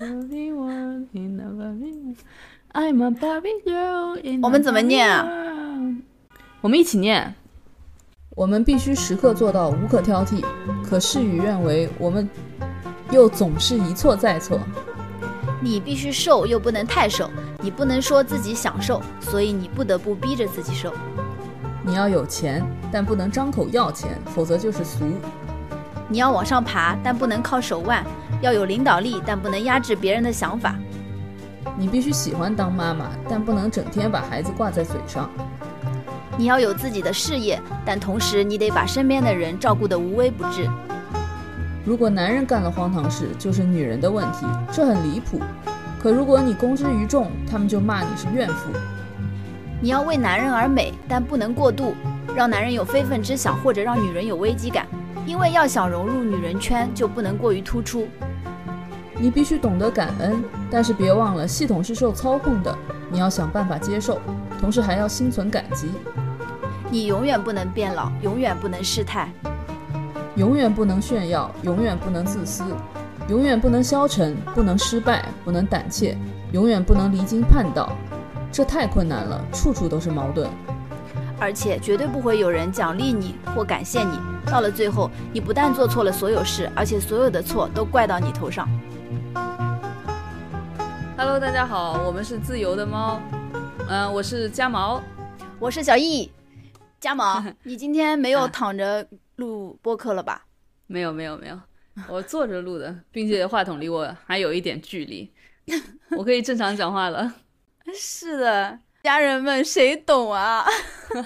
I'm a Barbie girl in 我们怎么念啊 a 我们一起念。我们必须时刻做到无可挑剔，可事与愿违，我们又总是一错再错。你必须瘦，又不能太瘦。你不能说自己想瘦，所以你不得不逼着自己瘦。你要有钱，但不能张口要钱，否则就是俗。你要往上爬，但不能靠手腕；要有领导力，但不能压制别人的想法。你必须喜欢当妈妈，但不能整天把孩子挂在嘴上。你要有自己的事业，但同时你得把身边的人照顾得无微不至。如果男人干了荒唐事，就是女人的问题，这很离谱。可如果你公之于众，他们就骂你是怨妇。你要为男人而美，但不能过度，让男人有非分之想，或者让女人有危机感。因为要想融入女人圈，就不能过于突出。你必须懂得感恩，但是别忘了系统是受操控的，你要想办法接受，同时还要心存感激。你永远不能变老，永远不能失态。永远不能炫耀，永远不能自私，永远不能消沉，不能失败，不能胆怯，永远不能离经叛道。这太困难了，处处都是矛盾。而且绝对不会有人奖励你或感谢你。到了最后，你不但做错了所有事，而且所有的错都怪到你头上。Hello，大家好，我们是自由的猫，嗯、我是家毛。我是小易，家毛，你今天没有躺着录播客了吧？没有没有没有，我坐着录的，并且话筒离我还有一点距离，我可以正常讲话了。是的，家人们谁懂啊？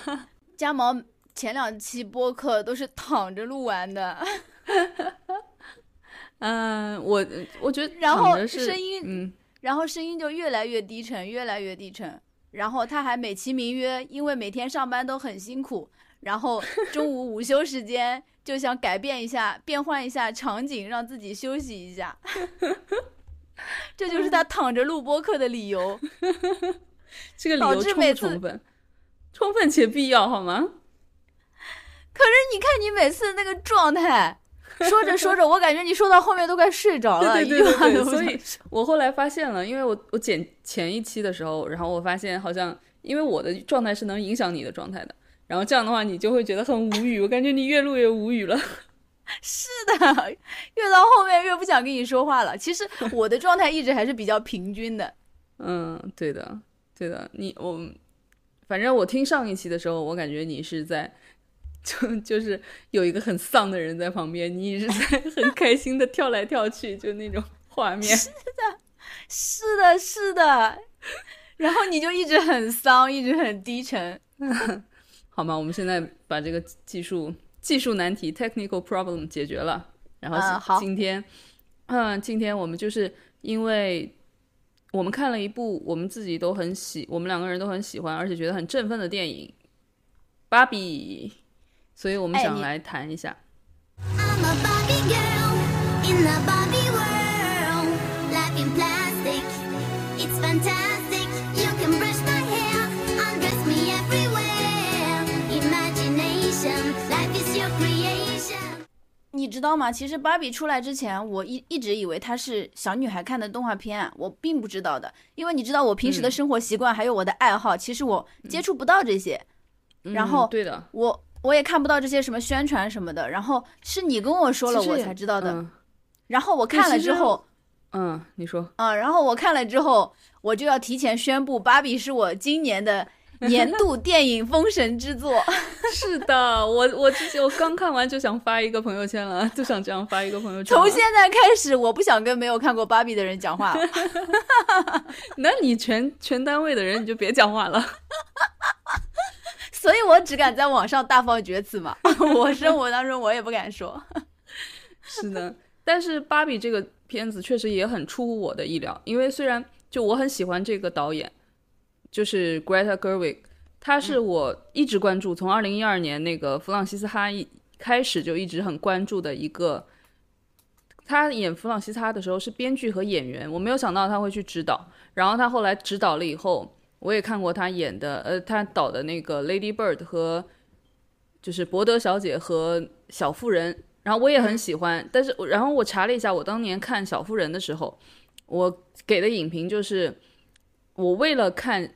家毛前两期播客都是躺着录完的，嗯、我我觉得然后声音嗯，然后声音就越来越低沉，越来越低沉。然后他还美其名曰，因为每天上班都很辛苦，然后中午午休时间就想改变一下、变换一下场景，让自己休息一下。这就是他躺着录播客的理由。这个理导由充不充分？充分且必要，好吗？可是你看你每次那个状态，说着说着，我感觉你说到后面都快睡着了，对对一句话对所以我后来发现了，因为我我剪前一期的时候，然后我发现好像因为我的状态是能影响你的状态的，然后这样的话你就会觉得很无语，我感觉你越录越无语了。是的，越到后面越不想跟你说话了。其实我的状态一直还是比较平均的。嗯，对的，对的，你我反正我听上一期的时候，我感觉你是在。就就是有一个很丧的人在旁边，你一直在 很开心的跳来跳去，就那种画面。是的，是的。是的然后你就一直很丧，一直很低沉。好吗？我们现在把这个技术技术难题 technical problem 解决了，然后今嗯好今天，嗯，今天我们就是因为我们看了一部我们自己都很喜，我们两个人都很喜欢，而且觉得很振奋的电影《芭比》，所以我们想来谈一下。I'm 你知道吗？其实芭比出来之前，我一一直以为它是小女孩看的动画片，我并不知道的。因为你知道我平时的嗯生活习惯还有我的爱好，其实我接触不到这些。然嗯后对的，我我也看不到这些什么宣传什么的，然后是你跟我说了我才知道的。嗯然后我看了之后，嗯，你说，嗯、然后我看了之后，我就要提前宣布，芭比是我今年的 年度电影封神之作。是的，我我之前我刚看完就想发一个朋友圈了，就想这样发一个朋友圈。从现在开始，我不想跟没有看过芭比的人讲话了。那你全全单位的人你就别讲话了。所以我只敢在网上大放厥词嘛，我生活当中我也不敢说。是的，但是芭比这个片子确实也很出乎我的意料，因为虽然就我很喜欢这个导演，就是 Greta Gerwig，她是我一直关注，从二零一二年那个弗朗西斯哈一开始就一直很关注的一个。他演弗朗西斯哈的时候是编剧和演员，我没有想到他会去指导。然后他后来指导了以后，我也看过他演的，呃，他导的那个《Lady Bird》和就是《伯德小姐》和《小妇人》，然后我也很喜欢。但是我，然后我查了一下，我当年看《小妇人》的时候，我给的影评就是，我为了看，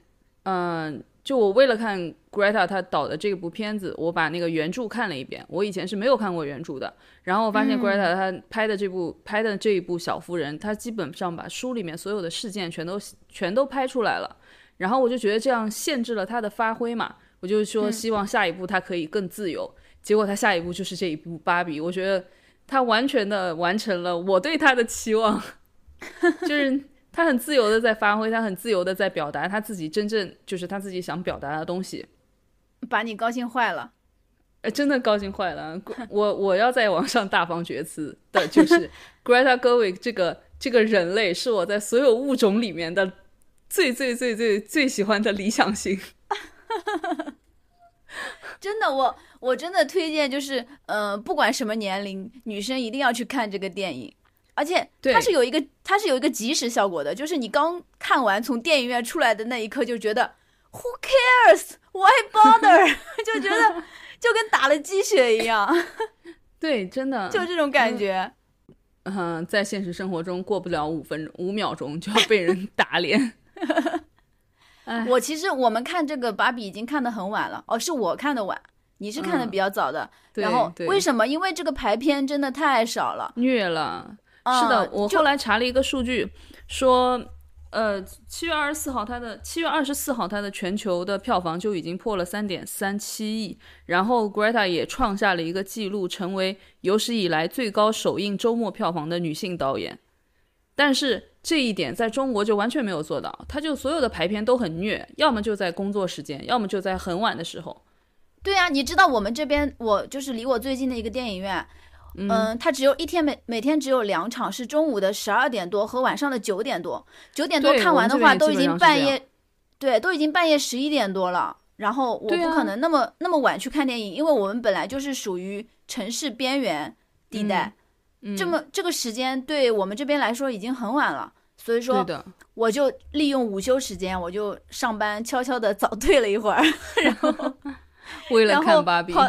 嗯、就我为了看 Greta 她导的这部片子，我把那个原著看了一遍。我以前是没有看过原著的，然后我发现 Greta 她拍的这部、拍的这一部《小妇人》，她基本上把书里面所有的事件全都全都拍出来了。然后我就觉得这样限制了她的发挥嘛，我就说希望下一步她可以更自由。结果她下一步就是这一部《芭比》，我觉得她完全的完成了我对她的期望，就是她很自由的在发挥，他很自由的在表达他自己真正就是他自己想表达的东西。把你高兴坏了。呃，真的高兴坏了！我我要在网上大放厥词的，就是 Greta Gerwig 这个这个人类是我在所有物种里面的最最最最最喜欢的理想型。真的，我我真的推荐，就是呃，不管什么年龄，女生一定要去看这个电影。而且它是有一个它是有一个即时效果的，就是你刚看完从电影院出来的那一刻，就觉得 Who cares? Why bother? 就觉得就跟打了鸡血一样，对，真的就这种感觉。嗯、在现实生活中过不了五分五秒钟就要被人打脸。哎，我其实我们看这个芭比已经看得很晚了，哦，是我看的晚，你是看的嗯比较早的。对然后为什么？因为这个排片真的太少了。虐了。嗯是的，我就后来查了一个数据，说，呃，七月二十四号它的七月二十四号它的全球的票房就已经破了三点三七亿，然后 Greta 也创下了一个记录，成为有史以来最高首映周末票房的女性导演。但是这一点在中国就完全没有做到，他就所有的排片都很虐，要么就在工作时间，要么就在很晚的时候。对啊，你知道我们这边，我就是离我最近的一个电影院，嗯、它只有一天每每天只有两场，是中午的十二点多和晚上的九点多。九点多看完的话，都已经半夜，对，都已经半夜十一点多了。然后我不可能那么、那么晚去看电影，因为我们本来就是属于城市边缘地带，嗯，这么这个时间对我们这边来说已经很晚了。所以说，我就利用午休时间，我就上班悄悄的早退了一会儿，然后为了看芭比，跑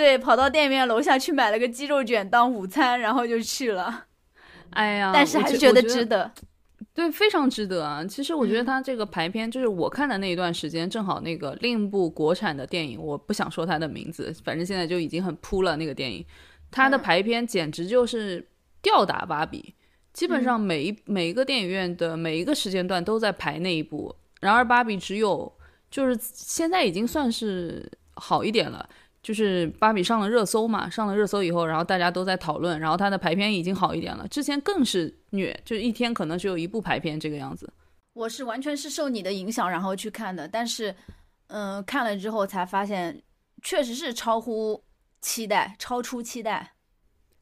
对，跑到店面楼下去买了个鸡肉卷当午餐，然后就去了。哎呀，但是还是觉得值得。对，非常值得啊！其实我觉得嗯他这个排片，就是我看的那一段时间，正好那个另一部国产的电影，我不想说它的名字，反正现在就已经很扑了。那个电影，它的嗯排片简直就是吊打芭比，基本上每一、每一个电影院的每一个时间段都在排那一部。然而芭比只有就是现在已经算是好一点了。就是芭比上了热搜嘛，上了热搜以后，然后大家都在讨论，然后它的排片已经好一点了。之前更是虐，就一天可能只有一部排片这个样子。我是完全是受你的影响然后去看的，但是，嗯、看了之后才发现，确实是超乎期待，超出期待。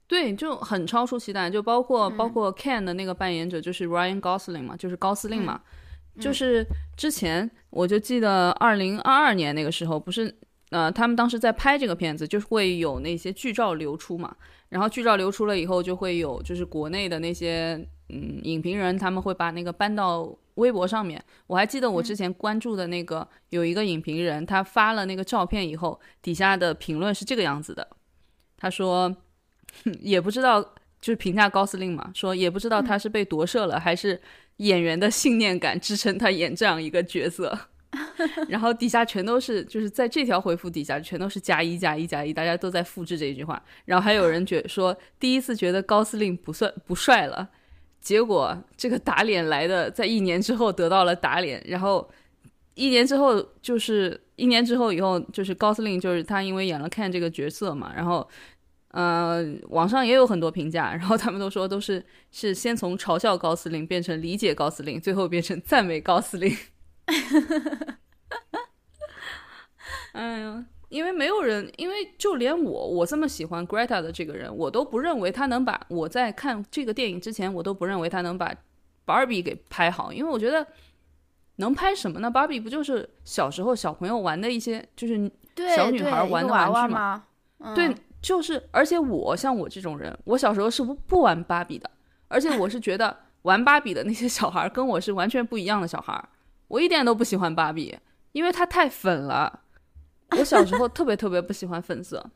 对，就很超出期待，就包括、嗯包括 Ken 的那个扮演者就是 Ryan Gosling 嘛，就是高司令嘛，嗯就是之前我就记得二零二二年那个时候，不是呃他们当时在拍这个片子，就是会有那些剧照流出嘛，然后剧照流出了以后，就会有就是国内的那些嗯影评人他们会把那个搬到微博上面。我还记得我之前关注的那个、有一个影评人，他发了那个照片以后，底下的评论是这个样子的，他说。也不知道，就是评价高司令嘛，说也不知道他是被夺舍了，还是演员的信念感支撑他演这样一个角色。然后底下全都是，就是在这条回复底下全都是加一加一加一，大家都在复制这句话。然后还有人觉说，第一次觉得高司令不算不帅了，结果这个打脸来的，在一年之后得到了打脸，然后一年之后就是一年之后以后，就是高司令就是他因为演了 Ken 这个角色嘛，然后呃，网上也有很多评价，然后他们都说都是是先从嘲笑高司令变成理解高司令，最后变成赞美高司令。哎呀，因为没有人，因为就连我，我这么喜欢 Greta 的这个人，我都不认为他能把我在看这个电影之前，我都不认为他能把 Barbie 给拍好，因为我觉得能拍什么呢？Barbie 不就是小时候小朋友玩的一些，就是对，小女孩对玩的玩具嘛吗？嗯对，就是，而且我像我这种人，我小时候是不不玩芭比的，而且我是觉得玩芭比的那些小孩跟我是完全不一样的小孩儿，我一点都不喜欢芭比，因为它太粉了。我小时候特别特别不喜欢粉色，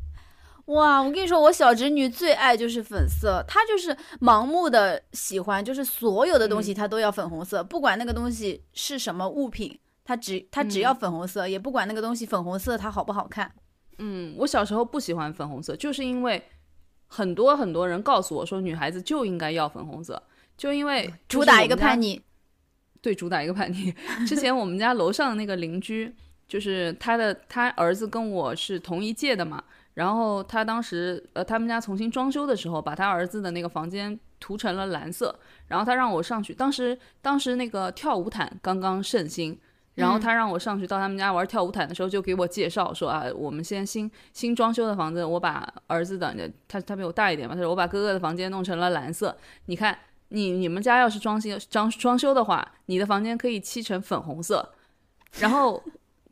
哇，我跟你说，我小侄女最爱就是粉色，她就是盲目的喜欢，就是所有的东西她都要粉红色，不管那个东西是什么物品，她只她只要粉红色，也不管那个东西粉红色它好不好看。嗯，我小时候不喜欢粉红色，就是因为很多很多人告诉我说，女孩子就应该要粉红色，就因为主打一个叛逆。对，主打一个叛逆。之前我们家楼上的那个邻居，就是他的他儿子跟我是同一届的嘛，然后他当时呃他们家重新装修的时候，把他儿子的那个房间涂成了蓝色，然后他让我上去，当时当时那个跳舞毯刚刚盛行。然后嗯他让我上去到他们家玩跳舞毯的时候，就给我介绍说啊，我们现在新新装修的房子，我把儿子的，他他比我大一点嘛，他说我把哥哥的房间弄成了蓝色，你看你你们家要是装修装装修的话，你的房间可以漆成粉红色，然后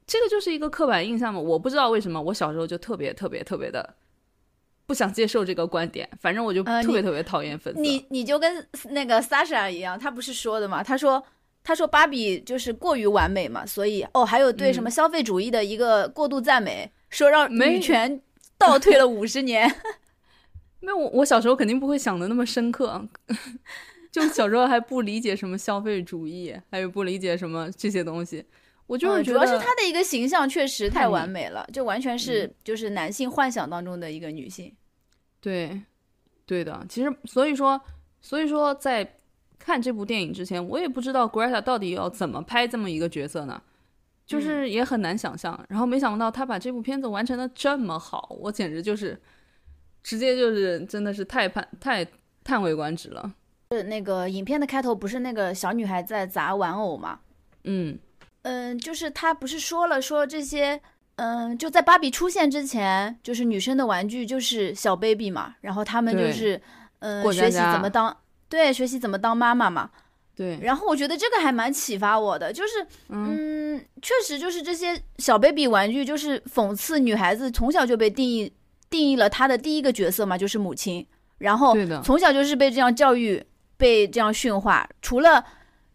这个就是一个刻板印象嘛，我不知道为什么我小时候就特别特别特别的不想接受这个观点，反正我就特别特别讨厌粉色。你你就跟那个 Sasha 一样，他不是说的嘛？他说他说芭比就是过于完美嘛，所以哦，还有对什么消费主义的一个过度赞美，说让没女权倒退了五十年。没有我我小时候肯定不会想的那么深刻，就小时候还不理解什么消费主义，还有不理解什么这些东西，我就是嗯觉得、主要是他的一个形象确实太完美了，就完全是就是男性幻想当中的一个女性。对，对的。其实，所以说，所以说，在看这部电影之前，我也不知道 Greta 到底要怎么拍这么一个角色呢，就是也很难想象。然后没想到他把这部片子完成的这么好，我简直就是直接就是真的是太叹太叹为观止了。是那个影片的开头不是那个小女孩在砸玩偶吗？嗯，嗯，就是她不是说了说这些，嗯，就在芭比出现之前，就是女生的玩具就是小 baby 嘛，然后他们就是嗯学习怎么当对学习怎么当妈妈嘛。对，然后我觉得这个还蛮启发我的，就是嗯，确实就是这些小 baby 玩具就是讽刺女孩子从小就被定义定义了他的第一个角色嘛，就是母亲，然后从小就是被这样教育，被这样驯化，除了。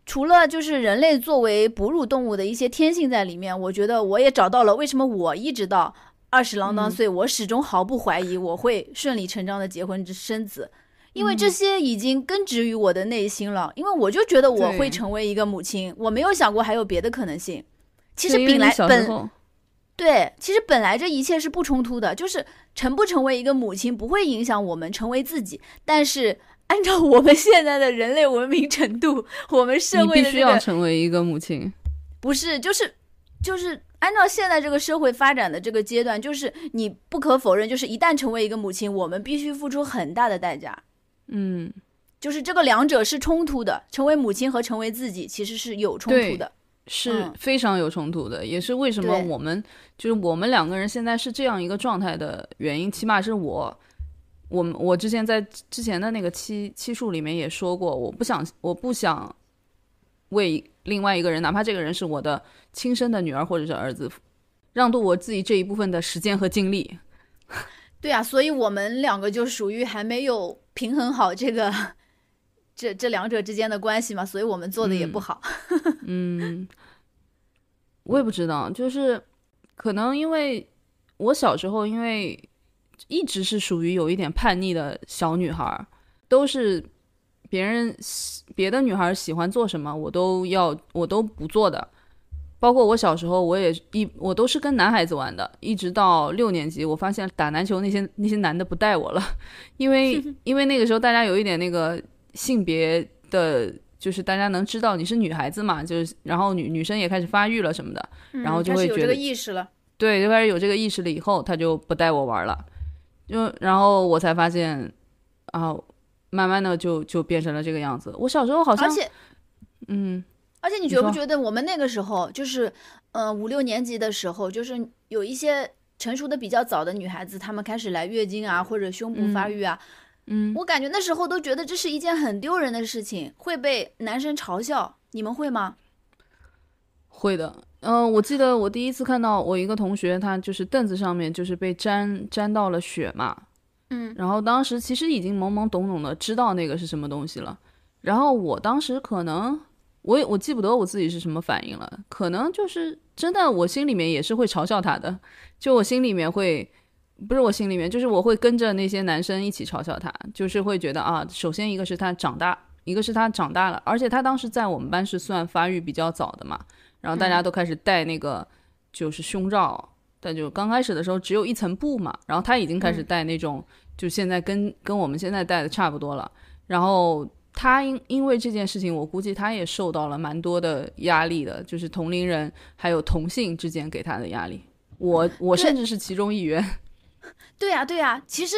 除了就是人类作为哺乳动物的一些天性在里面，我觉得我也找到了为什么我一直到二十郎当岁，我始终毫不怀疑我会顺理成章的结婚生子，因为这些已经根植于我的内心了。因为我就觉得我会成为一个母亲，我没有想过还有别的可能性。其实本来本对，其实本来这一切是不冲突的，就是成不成为一个母亲不会影响我们成为自己，但是按照我们现在的人类文明程度，我们社你必须要会的这个成为一个母亲。不是，就是就是按照现在这个社会发展的这个阶段，就是你不可否认，就是一旦成为一个母亲，我们必须付出很大的代价。嗯，就是这个两者是冲突的，成为母亲和成为自己其实是有冲突的。是嗯非常有冲突的，也是为什么我们就是我们两个人现在是这样一个状态的原因。起码是我，我们我之前在之前的那个期期数里面也说过，我不想我不想为另外一个人，哪怕这个人是我的亲生的女儿或者是儿子，让渡我自己这一部分的时间和精力。对啊，所以我们两个就属于还没有平衡好这个这这两者之间的关系嘛，所以我们做的也不好。嗯，我也不知道，就是可能因为我小时候因为一直是属于有一点叛逆的小女孩儿，都是别人别的女孩儿喜欢做什么，我都要我都不做的。包括我小时候，我也一我都是跟男孩子玩的，一直到六年级，我发现打篮球那些那些男的不带我了，因为 因为那个时候大家有一点那个性别的，就是大家能知道你是女孩子嘛，就是然后女女生也开始发育了什么的，然后就会觉得意识了。对，就开始有这个意识了以后，他就不带我玩了，就然后我才发现啊，慢慢的就就变成了这个样子。我小时候好像而且嗯而且你觉不觉得我们那个时候就是，呃，五六年级的时候，就是有一些成熟的比较早的女孩子，她们开始来月经啊，或者胸部发育啊，嗯，我感觉那时候都觉得这是一件很丢人的事情，会被男生嘲笑。你们会吗？会的。嗯、我记得我第一次看到我一个同学，他就是凳子上面就是被沾沾到了血嘛，嗯，然后当时其实已经懵懵懂懂的知道那个是什么东西了，然后我当时可能我也我记不得我自己是什么反应了，可能就是真的我心里面也是会嘲笑他的，就我心里面会不是我心里面，就是我会跟着那些男生一起嘲笑他，就是会觉得啊，首先一个是他长大，一个是他长大了，而且他当时在我们班是算发育比较早的嘛，然后大家都开始戴那个就是胸罩，但就刚开始的时候只有一层布嘛，然后他已经开始戴那种，就现在跟跟我们现在戴的差不多了，然后。他因因为这件事情，我估计他也受到了蛮多的压力的，就是同龄人还有同性之间给他的压力。我我甚至是其中一员。对呀、对呀、其实，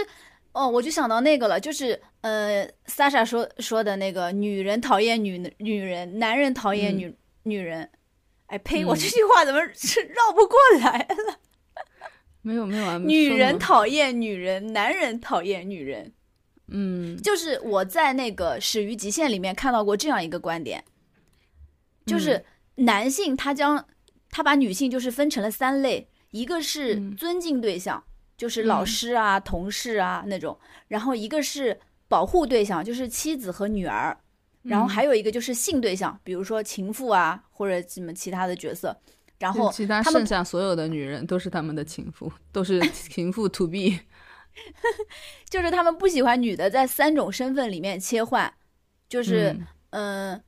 哦，我就想到那个了，就是呃，莎莎说说的那个女人讨厌女女人，男人讨厌女、女人。哎呸！我嗯这句话怎么是绕不过来了？没有没有啊，女人讨厌女人，男人讨厌女人。嗯就是我在那个《始于极限》里面看到过这样一个观点，就是男性他将他把女性就是分成了三类，一个是嗯尊敬对象，就是老嗯。师啊、同事啊那种，然后一个是保护对象，就是妻子和女儿，然后嗯。还有一个就是性对象，比如说情妇啊或者什么其他的角色，然后其他剩下所有的女人都是他们的情妇，都是 情妇 to be。就是他们不喜欢女的在三种身份里面切换，就是。嗯。嗯，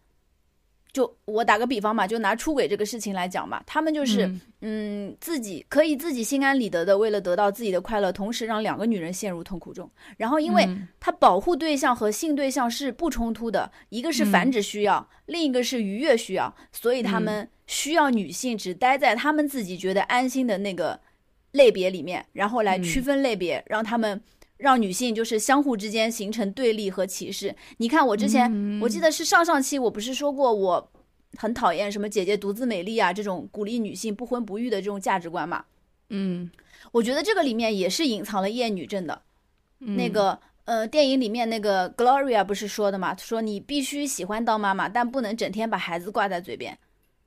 就我打个比方嘛，就拿出轨这个事情来讲嘛，他们就是嗯嗯自己可以自己心安理得的，为了得到自己的快乐，同时让两个女人陷入痛苦中。然后，因为嗯他保护对象和性对象是不冲突的，一个是繁殖需要，另一个是愉悦需要，所以他们需要女性只待在他们自己觉得安心的那个类别里面，然后来区分类别，让他们。让女性就是相互之间形成对立和歧视。你看，我之前、我记得是上上期我不是说过我很讨厌什么姐姐独自美丽啊这种鼓励女性不婚不育的这种价值观嘛？嗯我觉得这个里面也是隐藏了厌女症的。嗯那个呃，电影里面那个 Gloria 不是说的嘛？说你必须喜欢当妈妈，但不能整天把孩子挂在嘴边。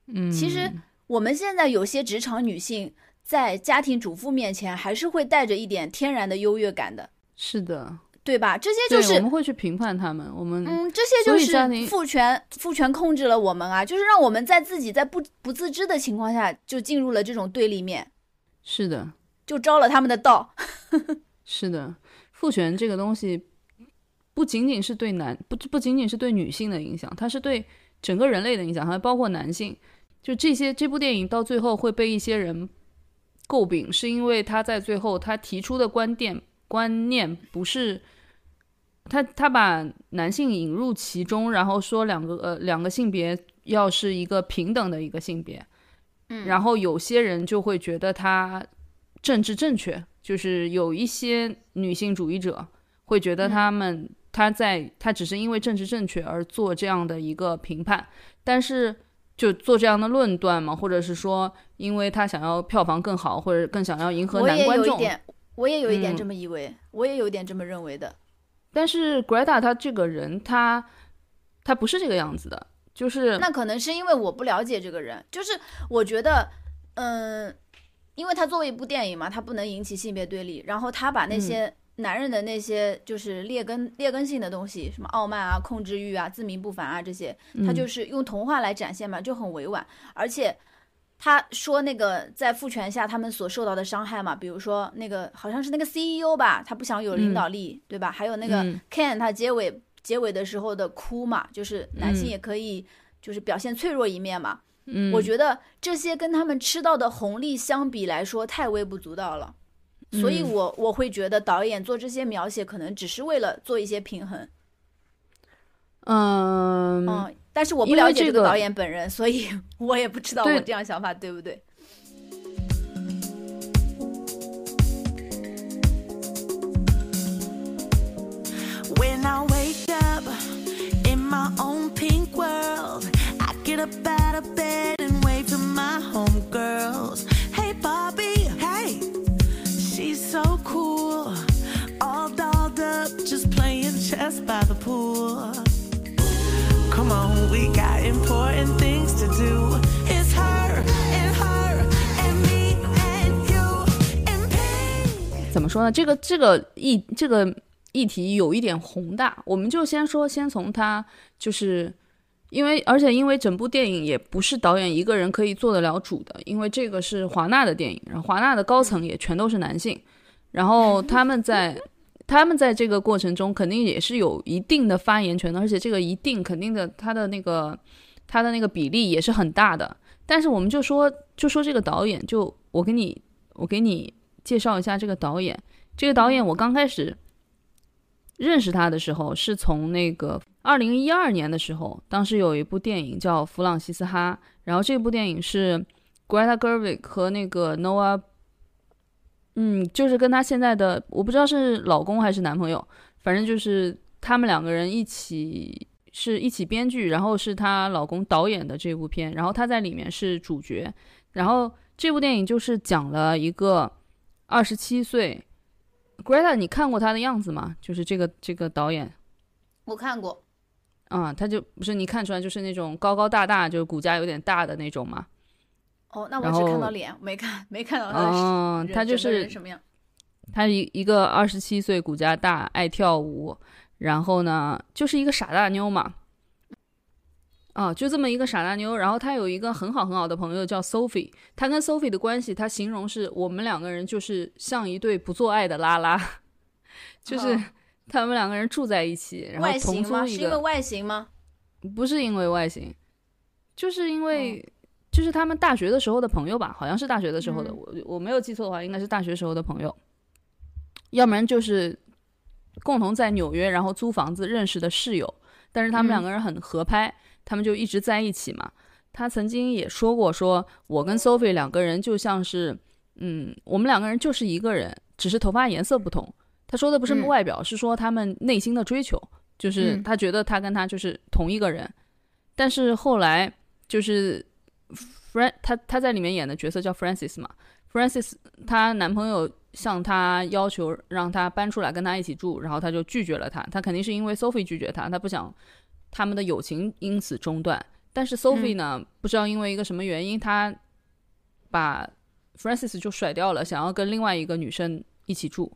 嗯，其实我们现在有些职场女性在家庭主妇面前，还是会带着一点天然的优越感的，是的，对吧？这些，就是我们会去评判他们，我们嗯，这些就是父权，父权控制了我们啊，就是让我们在自己在不不自知的情况下，就进入了这种对立面，是的，就招了他们的道。是的，父权这个东西不仅仅是对男不不仅仅是对女性的影响，它是对整个人类的影响，还包括男性。就这些，这部电影到最后会被一些人诟病，是因为他在最后他提出的观点观念不是他他把男性引入其中，然后说两个呃两个性别要是一个平等的一个性别，嗯然后有些人就会觉得他政治正确，就是有一些女性主义者会觉得他们、他在他只是因为政治正确而做这样的一个评判，但是就做这样的论断嘛，或者是说因为他想要票房更好，或者更想要迎合男观众。我也有一点嗯这么以为，我也有一点这么认为的。但是 Greta 她这个人，他他不是这个样子的，就是那可能是因为我不了解这个人，就是我觉得，嗯，因为他作为一部电影嘛，他不能引起性别对立，然后他把那些男人的那些就是劣根劣根性的东西，什么傲慢啊、控制欲啊、自命不凡啊这些，他嗯就是用童话来展现嘛，就很委婉，而且。他说那个在父权下他们所受到的伤害嘛，比如说那个好像是那个 CEO 吧，他不想有领导力，对吧？还有那个嗯 Ken 他结尾结尾的时候的哭嘛，就是男性嗯也可以就是表现脆弱一面嘛。嗯，我觉得这些跟他们吃到的红利相比来说太微不足道了，所以嗯我我会觉得导演做这些描写可能只是为了做一些平衡，嗯嗯，但是我不因为这个了解这个导演本人，所以我也不知道对我这样想法对不对。 When I wake up in my own pink world, I get up out of bed and wave to my homegirls. Hey, Bobby, hey, she's so cool. All dolled up, just playing chess by the pool. Come on, we got important things to do. It's her and her and me and you and pink. 怎么说呢？这个这个议这个议题有一点宏大，我们就先说，先从他就是因为，而且因为整部电影也不是导演一个人可以做得了主的，因为这个是华纳的电影，然后华纳的高层也全都是男性，然后他们在他们在这个过程中肯定也是有一定的发言权的，而且这个一定肯定的，他的那个他的那个比例也是很大的。但是我们就说就说这个导演，就我给你我给你介绍一下这个导演。这个导演我刚开始认识他的时候，是从那个二零一二年的时候，当时有一部电影叫《弗朗西斯哈》，然后这部电影是 Greta Gerwig 和那个 Noah，嗯，就是跟她现在的我不知道是老公还是男朋友，反正就是他们两个人一起是一起编剧，然后是她老公导演的这部片，然后她在里面是主角，然后这部电影就是讲了一个二十七岁 Greta，你看过她的样子吗？就是这个这个导演。我看过，啊、他就不是你看出来就是那种高高大大，就是骨架有点大的那种嘛。哦，那我只看到脸，没看没看到他的嗯，他就是什么样？他一一个二十七岁，骨架大，爱跳舞，然后呢就是一个傻大妞嘛。啊，就这么一个傻大妞，然后她有一个很好很好的朋友叫 Sophie，她跟 Sophie 的关系，她形容是我们两个人就是像一对不做爱的拉拉，就是哦他们两个人住在一起，然后外形吗？同租一个，是因为外形吗？不是因为外形，就是因哦为、就是他们大学的时候的朋友吧，好像是大学的时候的，嗯我我没有记错的话，应该是大学时候的朋友，要不然就是共同在纽约然后租房子认识的室友，但是他们嗯两个人很合拍，他们就一直在一起嘛。他曾经也说过说，我跟 Sophie 两个人就像是，嗯，我们两个人就是一个人，只是头发颜色不同。他说的不是嗯外表，是说他们内心的追求，就是嗯他觉得他跟他就是同一个人。但是后来就是 Fran，他他在里面演的角色叫 Francis 嘛，Francis 她男朋友向她要求让她搬出来跟他一起住，然后她就拒绝了他。她肯定是因为 Sophie 拒绝他，她不想他们的友情因此中断。但是 Sophie 呢，不知道因为一个什么原因，她把 Francis 就甩掉了，想要跟另外一个女生一起住，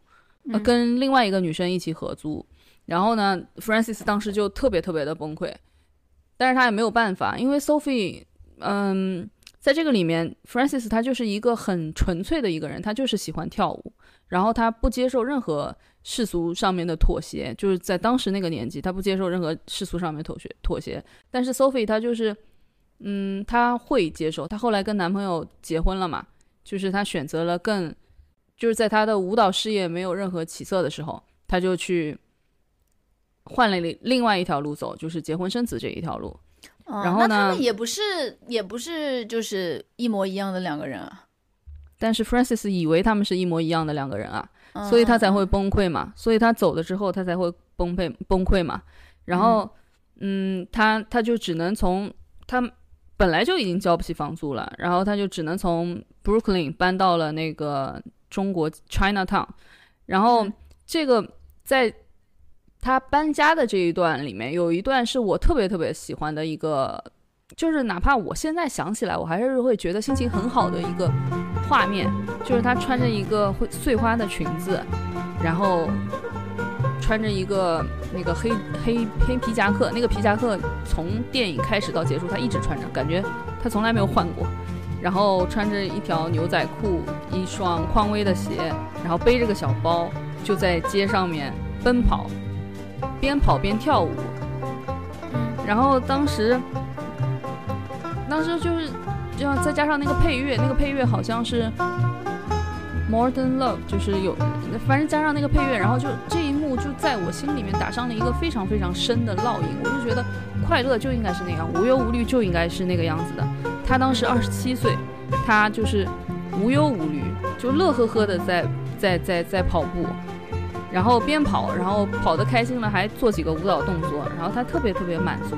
呃，嗯跟另外一个女生一起合租。然后呢，Francis 当时就特别特别的崩溃，但是他也没有办法，因为 Sophie，嗯，在这个里面，Francis 他就是一个很纯粹的一个人，他就是喜欢跳舞，然后他不接受任何世俗上面的妥协，就是在当时那个年纪，他不接受任何世俗上面妥协妥协。但是 Sophie 她就是，嗯，她会接受，她后来跟男朋友结婚了嘛，就是她选择了更，就是在她的舞蹈事业没有任何起色的时候，她就去换了另另外一条路走，就是结婚生子这一条路。哦然后呢那他们也不是也不是就是一模一样的两个人啊，但是 Francis 以为他们是一模一样的两个人啊，嗯所以他才会崩溃嘛，所以他走了之后，他才会崩溃崩溃嘛。然后，嗯，他他就只能从他本来就已经交不起房租了，然后他就只能从 Brooklyn 搬到了那个中国 Chinatown。然后嗯这个在他搬家的这一段里面，有一段是我特别特别喜欢的一个，就是哪怕我现在想起来，我还是会觉得心情很好的一个画面，就是她穿着一个会碎花的裙子，然后穿着一个那个黑黑黑皮夹克，那个皮夹克从电影开始到结束，她一直穿着，感觉她从来没有换过。然后穿着一条牛仔裤，一双匡威的鞋，然后背着个小包，就在街上面奔跑，边跑边跳舞。然后当时，当时就是，这样再加上那个配乐，那个配乐好像是 Modern Love，就是有，反正加上那个配乐，然后就这一幕就在我心里面打上了一个非常非常深的烙印。我就觉得快乐就应该是那样，无忧无虑就应该是那个样子的。他当时二十七岁，他就是无忧无虑，就乐呵呵的在在在在跑步，然后边跑，然后跑得开心了，还做几个舞蹈动作，然后他特别特别满足，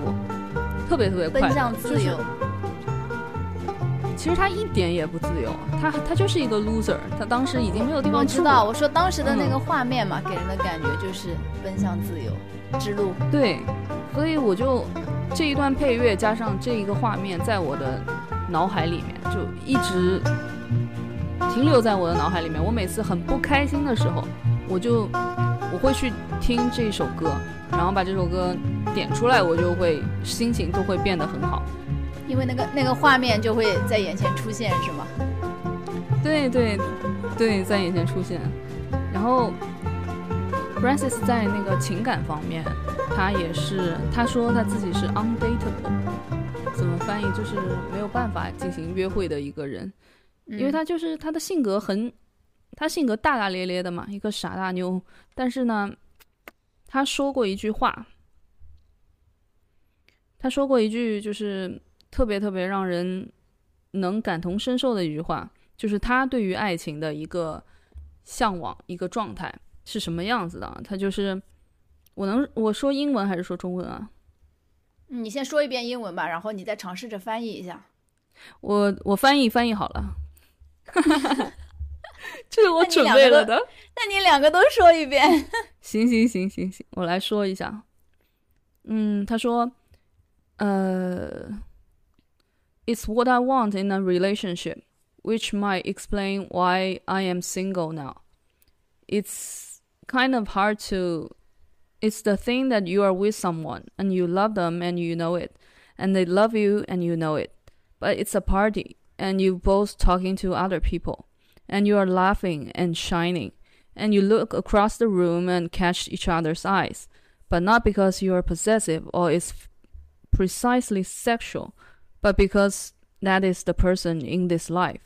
特别特别快乐，奔向自由。其实他一点也不自由，他他就是一个 loser，他当时已经没有地方去我知道，我说当时的那嗯个画面嘛，给人的感觉就是奔向自由之路。对，所以我就这一段配乐加上这一个画面，在我的脑海里面就一直停留在我的脑海里面。我每次很不开心的时候，我就我会去听这首歌，然后把这首歌点出来，我就会心情都会变得很好。因为那个那个画面就会在眼前出现，是吗？对对对，在眼前出现。然然后 Francis 在那个情感方面，他也是他说他自己是 undateable，怎么翻译就是没有办法进行约会的一个人，因为他就是他的性格很，他性格大大咧咧的嘛，一个傻大妞。但是呢，他说过一句话，他说过一句就是特别特别让人能感同身受的一句话，就是他对于爱情的一个向往，一个状态是什么样子的？他就是，我能我说英文还是说中文啊？嗯你先说一遍英文吧，然后你再尝试着翻译一下。我我翻译翻译好了，这是我那你准两个都备了的。那你两个都说一遍。行行行行行，我来说一下。嗯，他说，呃，It's what I want in a relationship, which might explain why I am single now. It's kind of hard to. It's the thing that you are with someone and you love them and you know it, and they love you and you know it. But it's a party and you both talking to other people, and you are laughing and shining and you look across the room and catch each other's eyes, but not because you are possessive or it's f- precisely sexual, but because that is the person in this life.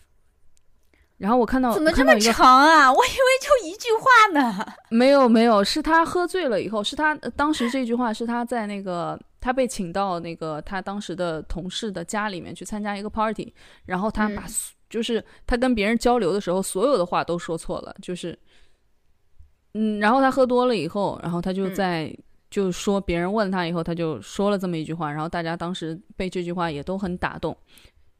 然后我看到怎么这么看到一个长啊？我以为就一句话呢。没有没有，是他喝醉了以后，是他、呃当时这句话是他在那个他被请到那个他当时的同事的家里面去参加一个 party，然后他把、嗯 就是他跟别人交流的时候，所有的话都说错了，就是嗯，然后他喝多了以后，然后他就嗯在、就说别人问他以后，他就说了这么一句话，然后大家当时被这句话也都很打动。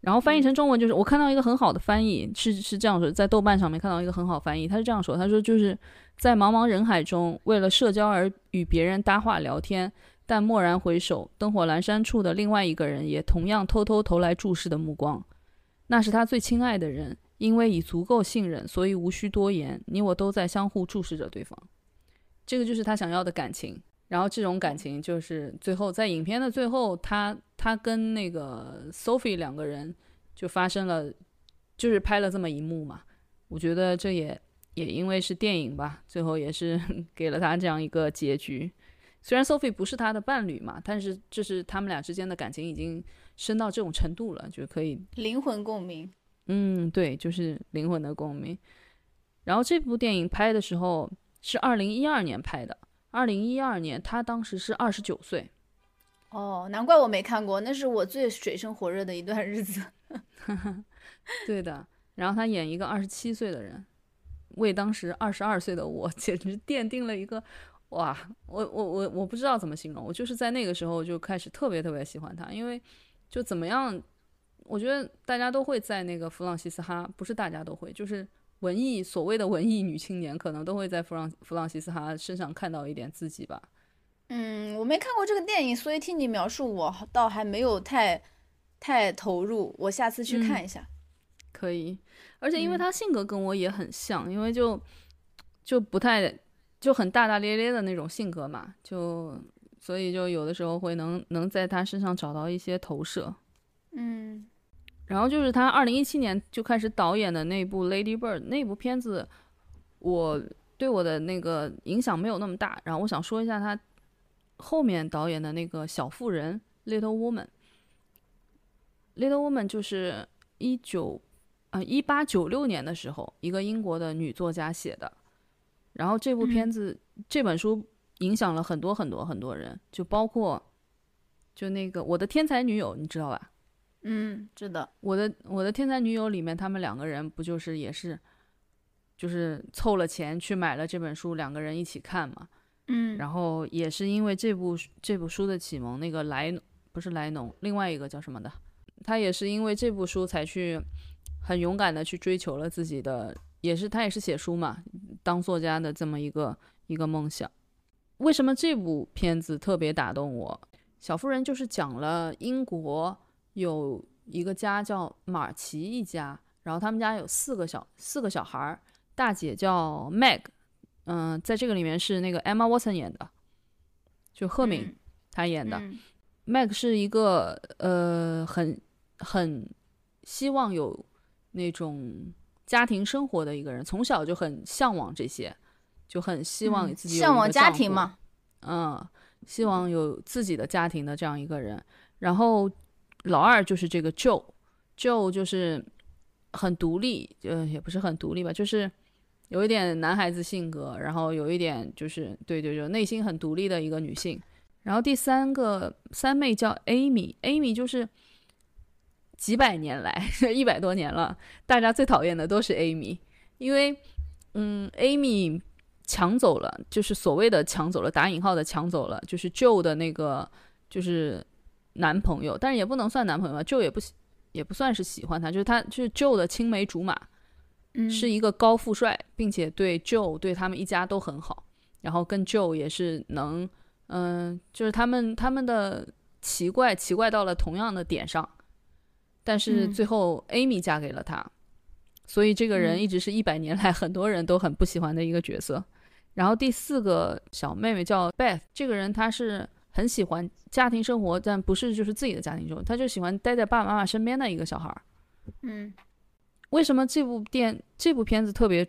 然后翻译成中文就是，我看到一个很好的翻译，是是这样说，在豆瓣上面看到一个很好翻译，他是这样说，他说就是在茫茫人海中，为了社交而与别人搭话聊天，但蓦然回首，灯火阑珊处的另外一个人也同样偷偷投来注视的目光，那是他最亲爱的人，因为已足够信任，所以无需多言，你我都在相互注视着对方，这个就是他想要的感情。然后这种感情就是最后在影片的最后，他他跟那个 Sophie 两个人就发生了，就是拍了这么一幕嘛。我觉得这也也因为是电影吧，最后也是 给了他这样一个结局。虽然 Sophie 不是他的伴侣嘛，但是这是他们俩之间的感情已经深到这种程度了，就可以灵魂共鸣。嗯，对，就是灵魂的共鸣。然后这部电影拍的时候是二零一二年拍的，二零一二年他当时是二十九岁。哦，难怪我没看过，那是我最水深火热的一段日子。对的，然后他演一个二十七岁的人，为当时二十二岁的我 简直奠定了一个哇！我我我我不知道怎么形容，我就是在那个时候就开始特别特别喜欢他，因为就怎么样，我觉得大家都会在那个弗朗西斯哈，不是大家都会，就是文艺所谓的文艺女青年，可能都会在弗朗弗朗西斯哈身上看到一点自己吧。嗯，我没看过这个电影，所以听你描述，我倒还没有太太投入。我下次去看一下。可以，而且因为嗯他性格跟我也很像，因为就就不太就很大大咧咧的那种性格嘛，就所以就有的时候会能能在他身上找到一些投射。嗯然后就是他二零一七年就开始导演的那部《Lady Bird》那部片子，我对我的那个影响没有那么大。然后我想说一下他后面导演的那个《小妇人》（Little Woman）。Little Woman 就是一九啊一八九六年的时候，一个英国的女作家写的。然后这部片子、这本书影响了很多很多很多人，就包括就那个我的天才女友，你知道吧？嗯，知道。我的我的天才女友里面，他们两个人不就是也是，就是凑了钱去买了这本书，两个人一起看嘛。嗯然后也是因为这部这部书的启蒙，那个莱不是莱农，另外一个叫什么的，他也是因为这部书才去很勇敢的去追求了自己的，也是他也是写书嘛，当作家的这么一个一个梦想。为什么这部片子特别打动我？小妇人就是讲了英国有一个家叫马奇一家，然后他们家有四个小四个小孩儿，大姐叫 Meg，嗯、在这个里面是那个 Emma Watson 演的，就赫敏嗯她演的。嗯 Meg 是一个呃很很希望有那种家庭生活的一个人，从小就很向往这些。就很希望自己向往家庭嘛，嗯，希望有自己的家庭的这样一个人。然后老二就是这个 Joe，Joe 就是很独立，呃，也不是很独立吧，就是有一点男孩子性格，然后有一点就是对对对，内心很独立的一个女性。然后第三个三妹叫 Amy，Amy 就是几百年来 一百多年了，大家最讨厌的都是 Amy，因为嗯，Amy 抢走了，就是所谓的抢走了，打引号的抢走了，就是 Joe 的那个就是男朋友，但是也不能算男朋友吧，Joe 也不喜也不算是喜欢他，就是他就是 Joe 的青梅竹马，嗯，是一个高富帅，并且对 Joe 对他们一家都很好，然后跟 Joe 也是能，嗯、就是他们他们的奇怪奇怪到了同样的点上，但是嗯。最后 Amy 嫁给了他，所以这个人嗯。一直是一百年来很多人都很不喜欢的一个角色。然后第四个小妹妹叫 Beth，这个人她是很喜欢家庭生活，但不是就是自己的家庭生活，她就喜欢待在爸爸妈妈身边的一个小孩儿。嗯为什么这部电这部片子特别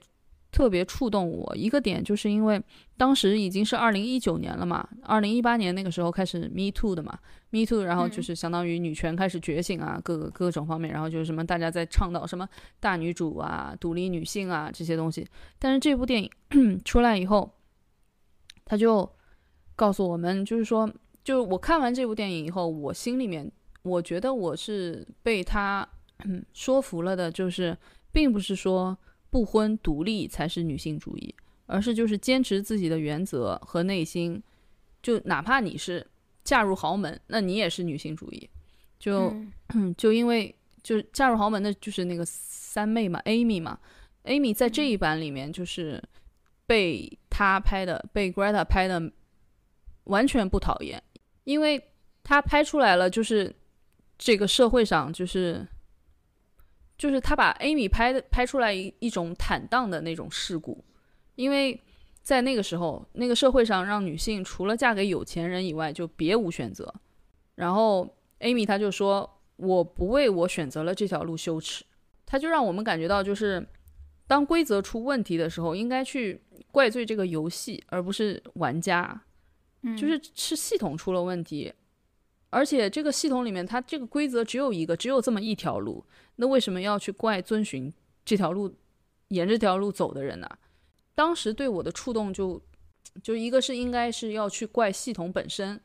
特别触动我？一个点就是因为当时已经是二零一九年了嘛，二零一八年那个时候开始 Me Too 的嘛，Me Too，然后就是相当于女权开始觉醒啊，各个各种方面，然后就是什么大家在倡导什么大女主啊、独立女性啊这些东西。但是这部电影 出来以后，他就告诉我们，就是说，就我看完这部电影以后，我心里面我觉得我是被他嗯说服了的，就是并不是说不婚独立才是女性主义，而是就是坚持自己的原则和内心，就哪怕你是嫁入豪门，那你也是女性主义。就、嗯 就因为就是嫁入豪门的就是那个三妹嘛，Amy 嘛，Amy 在这一版里面就是被他拍的，被 Greta 拍的完全不讨厌，因为他拍出来了，就是这个社会上就是就是他把 Amy 拍的拍出来一一种坦荡的那种世故，因为在那个时候，那个社会上让女性除了嫁给有钱人以外就别无选择，然后 Amy 她就说。我不为我选择了这条路羞耻，他就让我们感觉到，就是当规则出问题的时候，应该去怪罪这个游戏，而不是玩家，嗯。就是是系统出了问题，而且这个系统里面，它这个规则只有一个，只有这么一条路，那为什么要去怪遵循这条路，沿着这条路走的人呢？当时对我的触动就，就一个是应该是要去怪系统本身。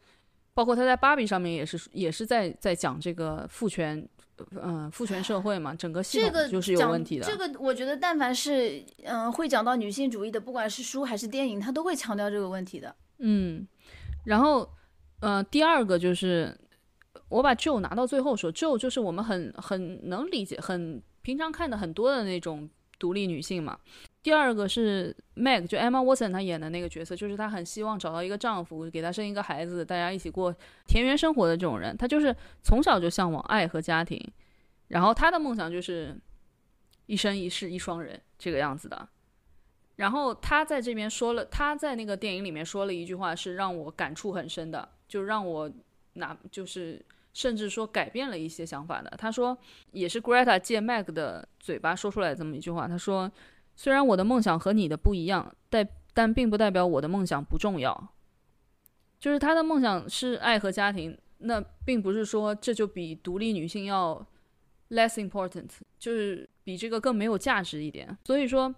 包括他在芭比上面也是也是在在讲这个父权，嗯、呃，父权社会嘛，整个系统就是有问题的。这个我觉得，但凡是嗯、呃会讲到女性主义的，不管是书还是电影，它都会强调这个问题的。嗯，然后呃，第二个就是我把 Joe 拿到最后说，Joe 就是我们很很能理解、很平常看的很多的那种独立女性嘛。第二个是 Meg，就 Emma Watson 她演的那个角色，就是她很希望找到一个丈夫，给她生一个孩子，大家一起过田园生活的这种人。她就是从小就向往爱和家庭，然后她的梦想就是一生一世一双人这个样子的。然后她在这边说了，她在那个电影里面说了一句话，是让我感触很深的，就让我拿就是甚至说改变了一些想法的。她说，也是 Greta 借 Meg 的嘴巴说出来这么一句话，她说。虽然我的梦想和你的不一样，但但并不代表我的梦想不重要。就是他的梦想是爱和家庭，那并不是说这就比独立女性要 less important，就是比这个更没有价值一点。所以说，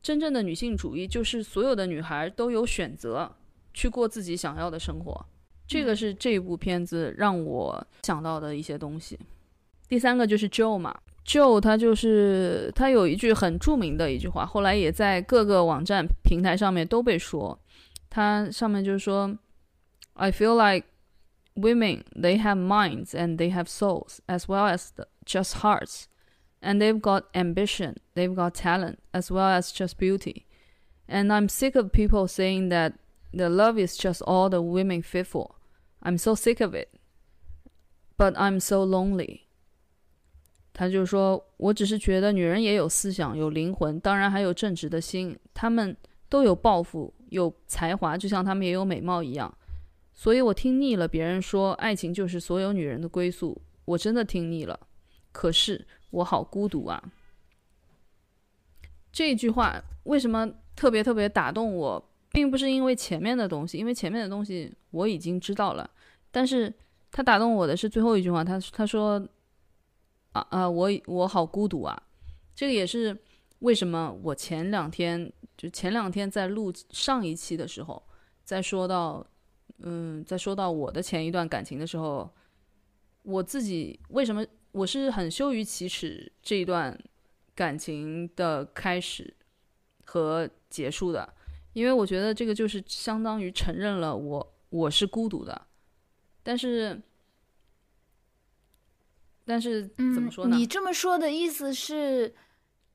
真正的女性主义就是所有的女孩都有选择去过自己想要的生活。这个是这部片子让我想到的一些东西。第三个就是 Joe 嘛。Joe 他就是他有一句很着名的一句话，后来也在各个网站平台上面都被说。他上面就是说，I feel like women they have minds and they have souls as well as the, just hearts, and they've got ambition, they've got talent as well as just beauty. And I'm sick of people saying that the love is just all the women fit for. I'm so sick of it. But I'm so lonely. 他就说：“我只是觉得女人也有思想、有灵魂，当然还有正直的心。她们都有抱负、有才华，就像她们也有美貌一样。所以我听腻了别人说爱情就是所有女人的归宿，我真的听腻了。可是我好孤独啊！”这句话为什么特别特别打动我，并不是因为前面的东西，因为前面的东西我已经知道了，但是他打动我的是最后一句话，他他说啊啊，我我好孤独啊，这个也是为什么我前两天就前两天在录上一期的时候，在说到嗯，在说到我的前一段感情的时候，我自己为什么我是很羞于启齿这一段感情的开始和结束的，因为我觉得这个就是相当于承认了我我是孤独的，但是但是怎么说呢？嗯你这么说的意思是，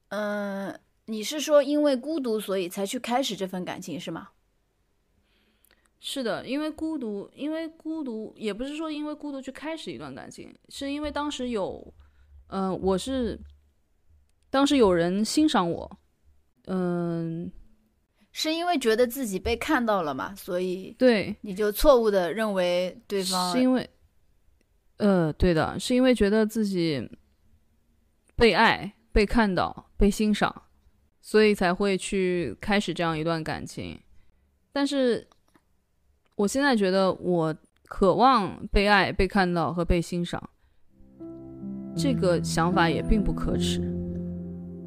嗯、你是说因为孤独所以才去开始这份感情是吗？是的，因为孤独，因为孤独，也不是说因为孤独去开始一段感情，是因为当时有，嗯、我是当时有人欣赏我，嗯、是因为觉得自己被看到了嘛，所以对，你就错误的认为对方是因为，呃，对的，是因为觉得自己被爱、被看到、被欣赏，所以才会去开始这样一段感情。但是，我现在觉得我渴望被爱、被看到和被欣赏，这个想法也并不可耻。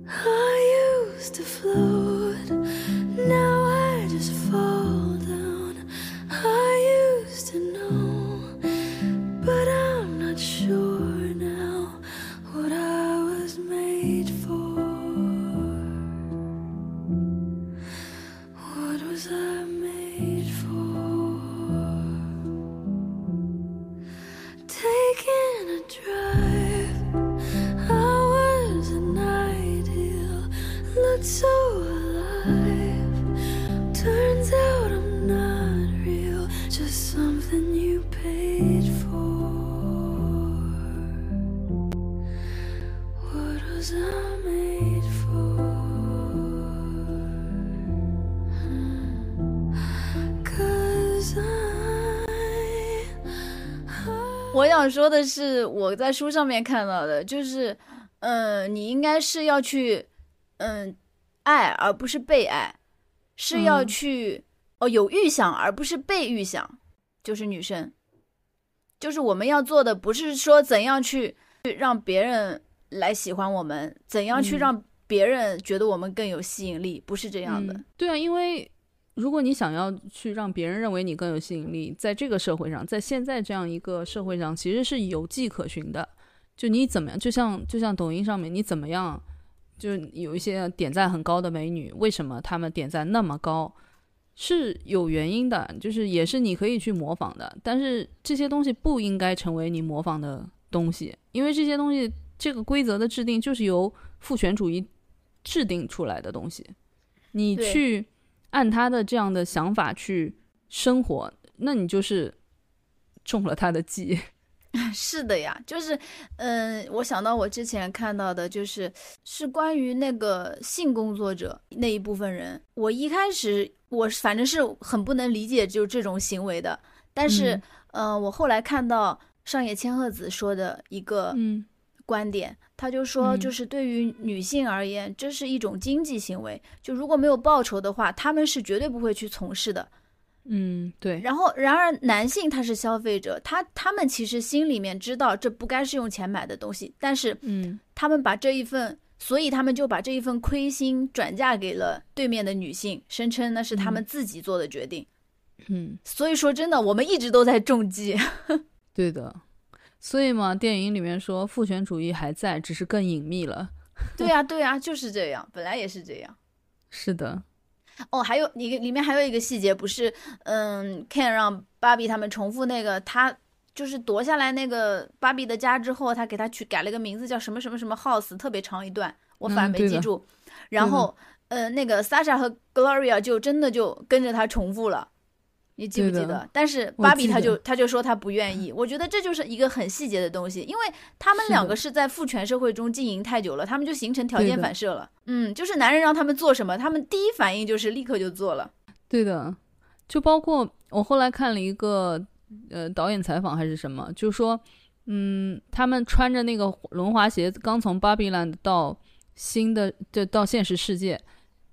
I used to float, now I just fall down. I used to know, but I'm not sure now what I was made for. What was I made for? Taking a drive. I was an ideal, looked so 我想说的是，我在书上面看到的，就是，嗯，你应该是要去，嗯，爱而不是被爱，是要嗯。去、哦有预想而不是被预想，就是女生，就是我们要做的不是说怎样去去让别人来喜欢我们，怎样去嗯让别人觉得我们更有吸引力，不是这样的。嗯对啊，因为如果你想要去让别人认为你更有吸引力，在这个社会上，在现在这样一个社会上，其实是有迹可循的。就你怎么样，就像就像抖音上面，你怎么样，就有一些点赞很高的美女，为什么她们点赞那么高？是有原因的，就是也是你可以去模仿的，但是这些东西不应该成为你模仿的东西，因为这些东西这个规则的制定就是由父权主义制定出来的东西，你去按他的这样的想法去生活，那你就是中了他的计。是的呀，就是，嗯，我想到我之前看到的，就是是关于那个性工作者那一部分人。我一开始我反正是很不能理解就这种行为的，但是，嗯嗯、我后来看到上野千鹤子说的一个嗯观点，他就说，嗯就是对于女性而言，这是一种经济行为，就如果没有报酬的话，他们是绝对不会去从事的。嗯，对，然后，然而男性他是消费者，他他们其实心里面知道这不该是用钱买的东西，但是嗯他们把这一份，所以他们就把这一份亏心转嫁给了对面的女性，声称那是他们自己做的决定。嗯，所以说真的，我们一直都在中计。对的。所以嘛，电影里面说父权主义还在，只是更隐秘了。对呀、对呀、就是这样，本来也是这样。是的，哦，还有你里面还有一个细节，不是，嗯，Ken 让芭比他们重复那个，他就是夺下来那个芭比的家之后，他给他取改了个名字，叫什么什么什么 House，特别长一段，我反而没记住。然后，呃，那个 Sasha 和 Gloria 就真的就跟着他重复了。你记不记得？但是芭比他就得他就说他不愿意，我觉得这就是一个很细节的东西，因为他们两个是在父权社会中经营太久了，他们就形成条件反射了。嗯，就是男人让他们做什么，他们第一反应就是立刻就做了。对的，就包括我后来看了一个呃导演采访还是什么，就说，嗯，他们穿着那个轮滑鞋刚从芭比 land 到新的就到现实世界，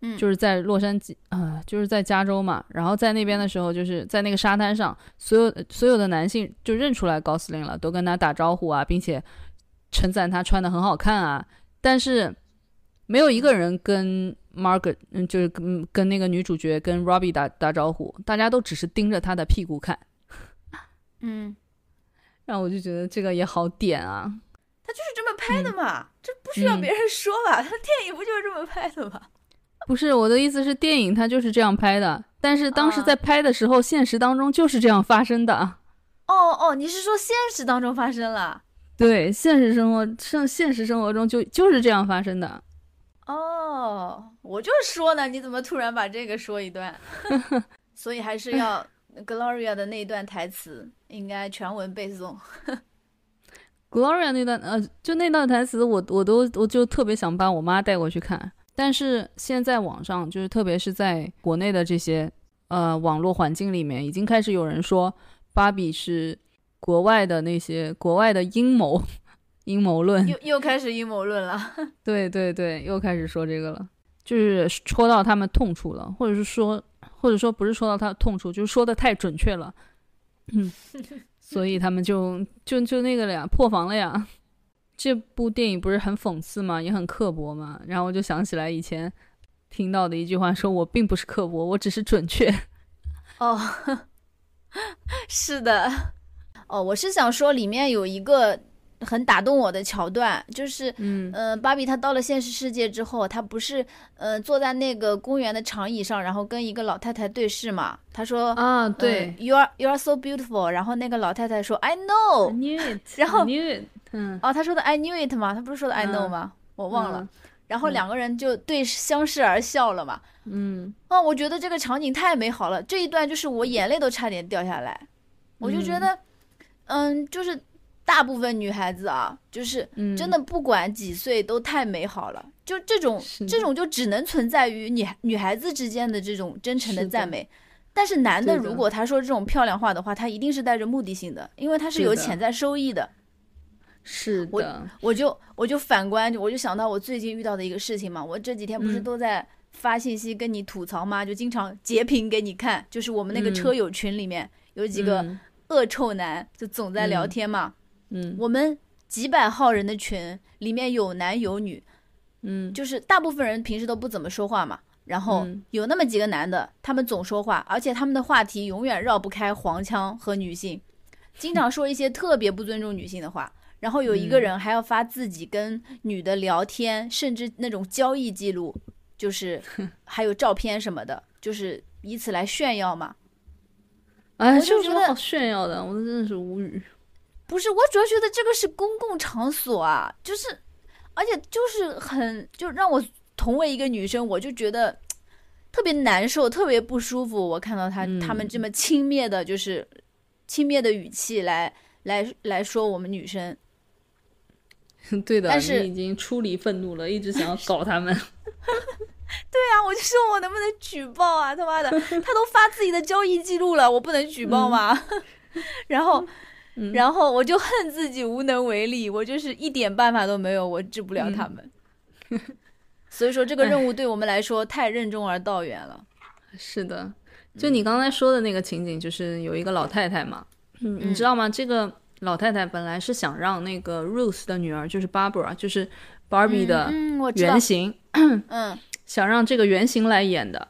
嗯就是在洛杉矶啊、就是在加州嘛。然后在那边的时候，就是在那个沙滩上，所有所有的男性就认出来高司令了，都跟他打招呼啊，并且称赞他穿的很好看啊。但是没有一个人跟 Margaret，嗯，就是跟跟那个女主角跟 Robbie 打打招呼，大家都只是盯着他的屁股看。嗯，然后我就觉得这个也好点啊。他就是这么拍的嘛，这不需要嗯别人说吧？他电影不就是这么拍的吗？不是我的意思是，电影它就是这样拍的，但是当时啊在拍的时候，现实当中就是这样发生的。哦哦，你是说现实当中发生了？对，现实生活现现实生活中就就是这样发生的。哦，我就说呢，你怎么突然把这个说一段？所以还是要 Gloria 的那一段台词应该全文背诵。Gloria 那段呃，就那段台词我，我都我就特别想把我妈带过去看。但是现在网上就是特别是在国内的这些呃网络环境里面，已经开始有人说芭比是国外的那些国外的阴谋 阴谋论。又又开始阴谋论了。对对对，又开始说这个了，就是戳到他们痛处了，或者是说，或者说不是说到他的痛处，就是说的太准确了，嗯，所以他们就就就那个了呀，破防了呀。这部电影不是很讽刺吗？也很刻薄吗？然后我就想起来以前听到的一句话，说我并不是刻薄，我只是准确。哦，是的。哦，我是想说里面有一个很打动我的桥段，就是嗯呃，芭比她到了现实世界之后，她不是呃坐在那个公园的长椅上，然后跟一个老太太对视嘛？她说啊，呃对、，You are you are so beautiful。然后那个老太太说 I I know。knew it，然后 knew it，嗯，哦，她说的 I knew it 嘛？她不是说的 I know 嗯吗？我忘了。嗯然后两个人就对相视而笑了嘛。嗯哦，我觉得这个场景太美好了，这一段就是我眼泪都差点掉下来。我就觉得，嗯，就是大部分女孩子啊，就是嗯，真的不管几岁都太美好了。就这种这种就只能存在于女女孩子之间的这种真诚的赞美。但是男的如果他说这种漂亮话的话，他一定是带着目的性的，因为他是有潜在收益的。是的，我就我就反观，我就想到我最近遇到的一个事情嘛，我这几天不是嗯都在发信息跟你吐槽吗？就经常截屏给你看，就是我们那个嗯车友群里面有几个嗯恶臭男，就总在聊嗯天嘛。嗯我们几百号人的群里面有男有女，嗯就是大部分人平时都不怎么说话嘛。然后嗯有那么几个男的，他们总说话，而且他们的话题永远绕不开黄腔和女性，经常说一些特别不尊重女性的话。然后有一个嗯人还要发自己跟女的聊天，甚至那种交易记录，就是 还有照片什么的，就是以此来炫耀嘛。哎，我就觉得这有什么好炫耀的？我真的是无语。不是，我主要觉得这个是公共场所啊，就是，而且就是很，就让我同为一个女生，我就觉得特别难受，特别不舒服。我看到他、嗯他们这么轻蔑的，就是轻蔑的语气来来来说我们女生。对的，但是已经出离愤怒了，一直想要搞他们。对啊，我就说我能不能举报啊？他妈的，他都发自己的交易记录了，我不能举报吗？然后，嗯然后我就恨自己无能为力，我就是一点办法都没有，我治不了他们。所以说，这个任务对我们来说太任重而道远了。是的，就你刚才说的那个情景，就是有一个老太太嘛，嗯，你知道吗？这个老太太本来是想让那个 Ruth 的女儿，就是 Barbara，就是 Barbie 的原。型，嗯，想让这个原型来演的。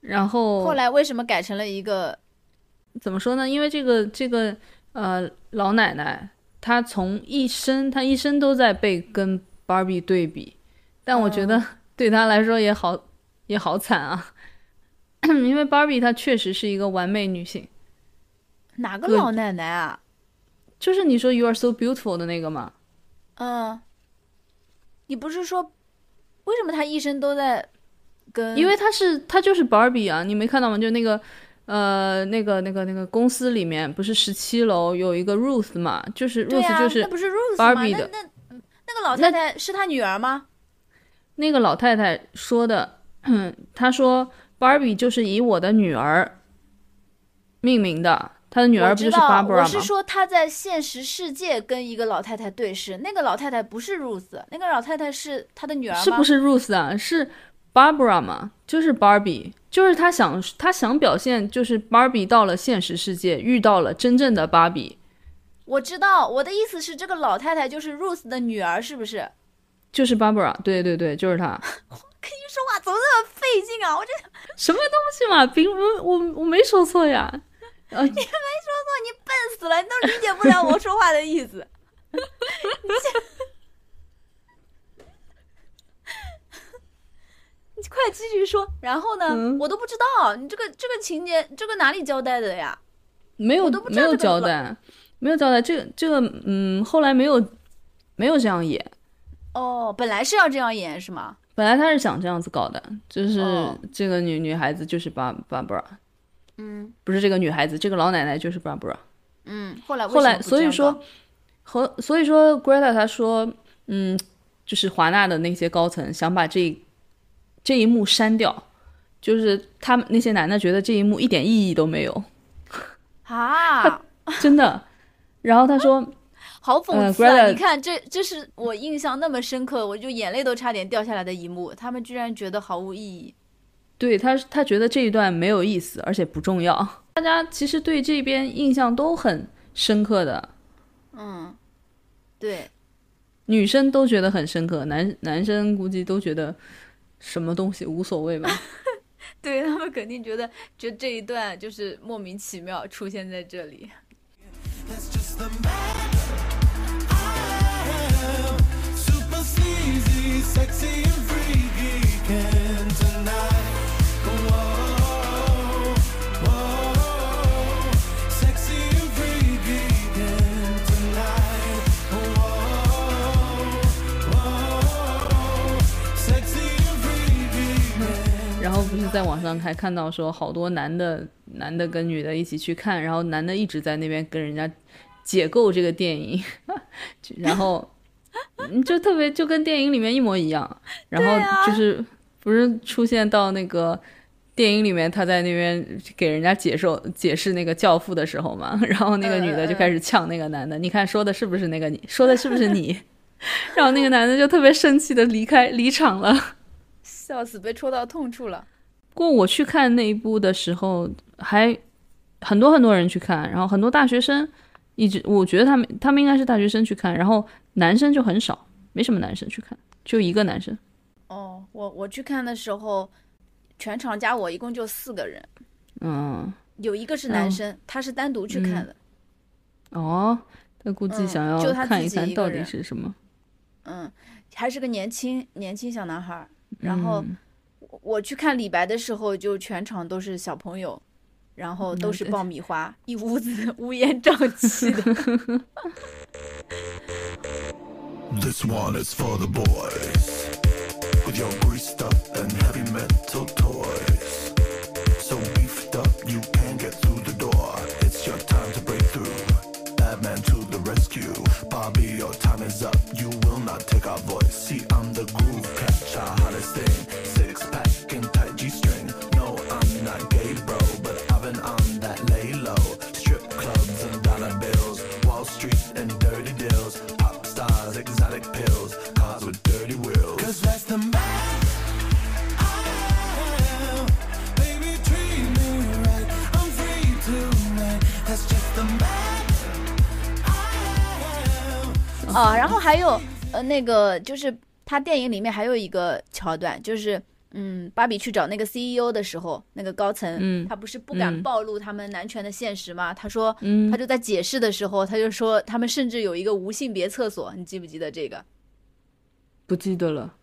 然后后来为什么改成了一个？怎么说呢？因为这个这个呃老奶奶，她从一生她一生都在被跟 Barbie 对比，但我觉得对她来说也好也好惨啊，因为 Barbie 她确实是一个完美女性，哪个老奶奶啊？就是你说 You are so beautiful 的那个吗，嗯，你不是说为什么她一生都在跟？因为她是她就是 Barbie 啊，你没看到吗？就那个。呃，那个、那个、那个公司里面不是十七楼有一个 Ruth 嘛？就是 Ruth 啊，就是那不是 Ruth 吗？Barbie 的那那那个老太太是她女儿吗？那个老太太说的，她说 Barbie 就是以我的女儿命名的，她的女儿不就是，Barbara 我是？说她在现实世界跟一个老太太对视，那个老太太不是 Ruth，那个老太太是她的女儿吗？是不是 Ruth 啊？是 Barbara 嘛，就是 Barbie，就是他想他想表现就是 Barbie 到了现实世界，遇到了真正的芭比，我知道，我的意思是这个老太太就是 Ruth 的女儿，是不是？就是 Barbara，对对对，就是她。跟你说话怎么那么费劲啊？我这什么东西嘛？并我我我没说错呀。呃，你没说错，你笨死了，你都理解不了我说话的意思。你 你快继续说。然后呢？嗯我都不知道你这个这个情节，这个哪里交代的呀？没有我都不知没有交代，没有交代。这个这个嗯，后来没有没有这样演。哦，本来是要这样演是吗？本来他是想这样子搞的，就是哦这个女女孩子就是巴 Barbara，嗯不是这个女孩子，这个老奶奶就是 Barbara。嗯。后来为后来所以说搞和所以说 Greta 她说，嗯，就是华纳的那些高层想把这这一幕删掉，就是他们那些男的觉得这一幕一点意义都没有，啊，真的。然后他说，好讽呃刺啊你看，这这是我印象那么深刻，我就眼泪都差点掉下来的一幕，他们居然觉得毫无意义。对他他觉得这一段没有意思，而且不重要。大家其实对这边印象都很深刻的，嗯，对，女生都觉得很深刻，男男生估计都觉得什么东西无所谓吧。对他们肯定觉得，就这一段就是莫名其妙出现在这里。Sexy and freaky. 然后不是在网上还看到说，好多男的男的跟女的一起去看，然后男的一直在那边跟人家解构这个电影，然后就特别就跟电影里面一模一样。然后就是不是出现到那个电影里面，他在那边给人家解说解释那个教父的时候嘛，然后那个女的就开始呛那个男的，你看说的是不是那个你说的是不是你？然后那个男的就特别生气的离开离场了。笑死，被戳到痛处了。不过我去看那一部的时候，还很多很多人去看，然后很多大学生一直，我觉得他们他们应该是大学生去看，然后男生就很少，没什么男生去看，就一个男生。哦，我我去看的时候，全场加我一共就四个人，嗯，有一个是男生，他是单独去看的。哦，他估计嗯想要看一看到底是什么。嗯，还是个年轻年轻小男孩儿。然后嗯我我去看李白的时候，就全场都是小朋友，然后都是爆米花，一屋子乌烟瘴气的。This one is for the boys with your greased up and heavy metal toys. So beefed up, you can't get through the door. It's your time to break through. Batman to the rescue. Bobby, your time is up. You will not take our voice. See, 啊，然后还有呃，那个就是他电影里面还有一个桥段，就是嗯，芭比去找那个 CEO 的时候，那个高层，嗯他不是不敢嗯暴露他们男权的现实吗？他说，嗯他就在解释的时候，他就说他们甚至有一个无性别厕所，你记不记得这个？不记得了。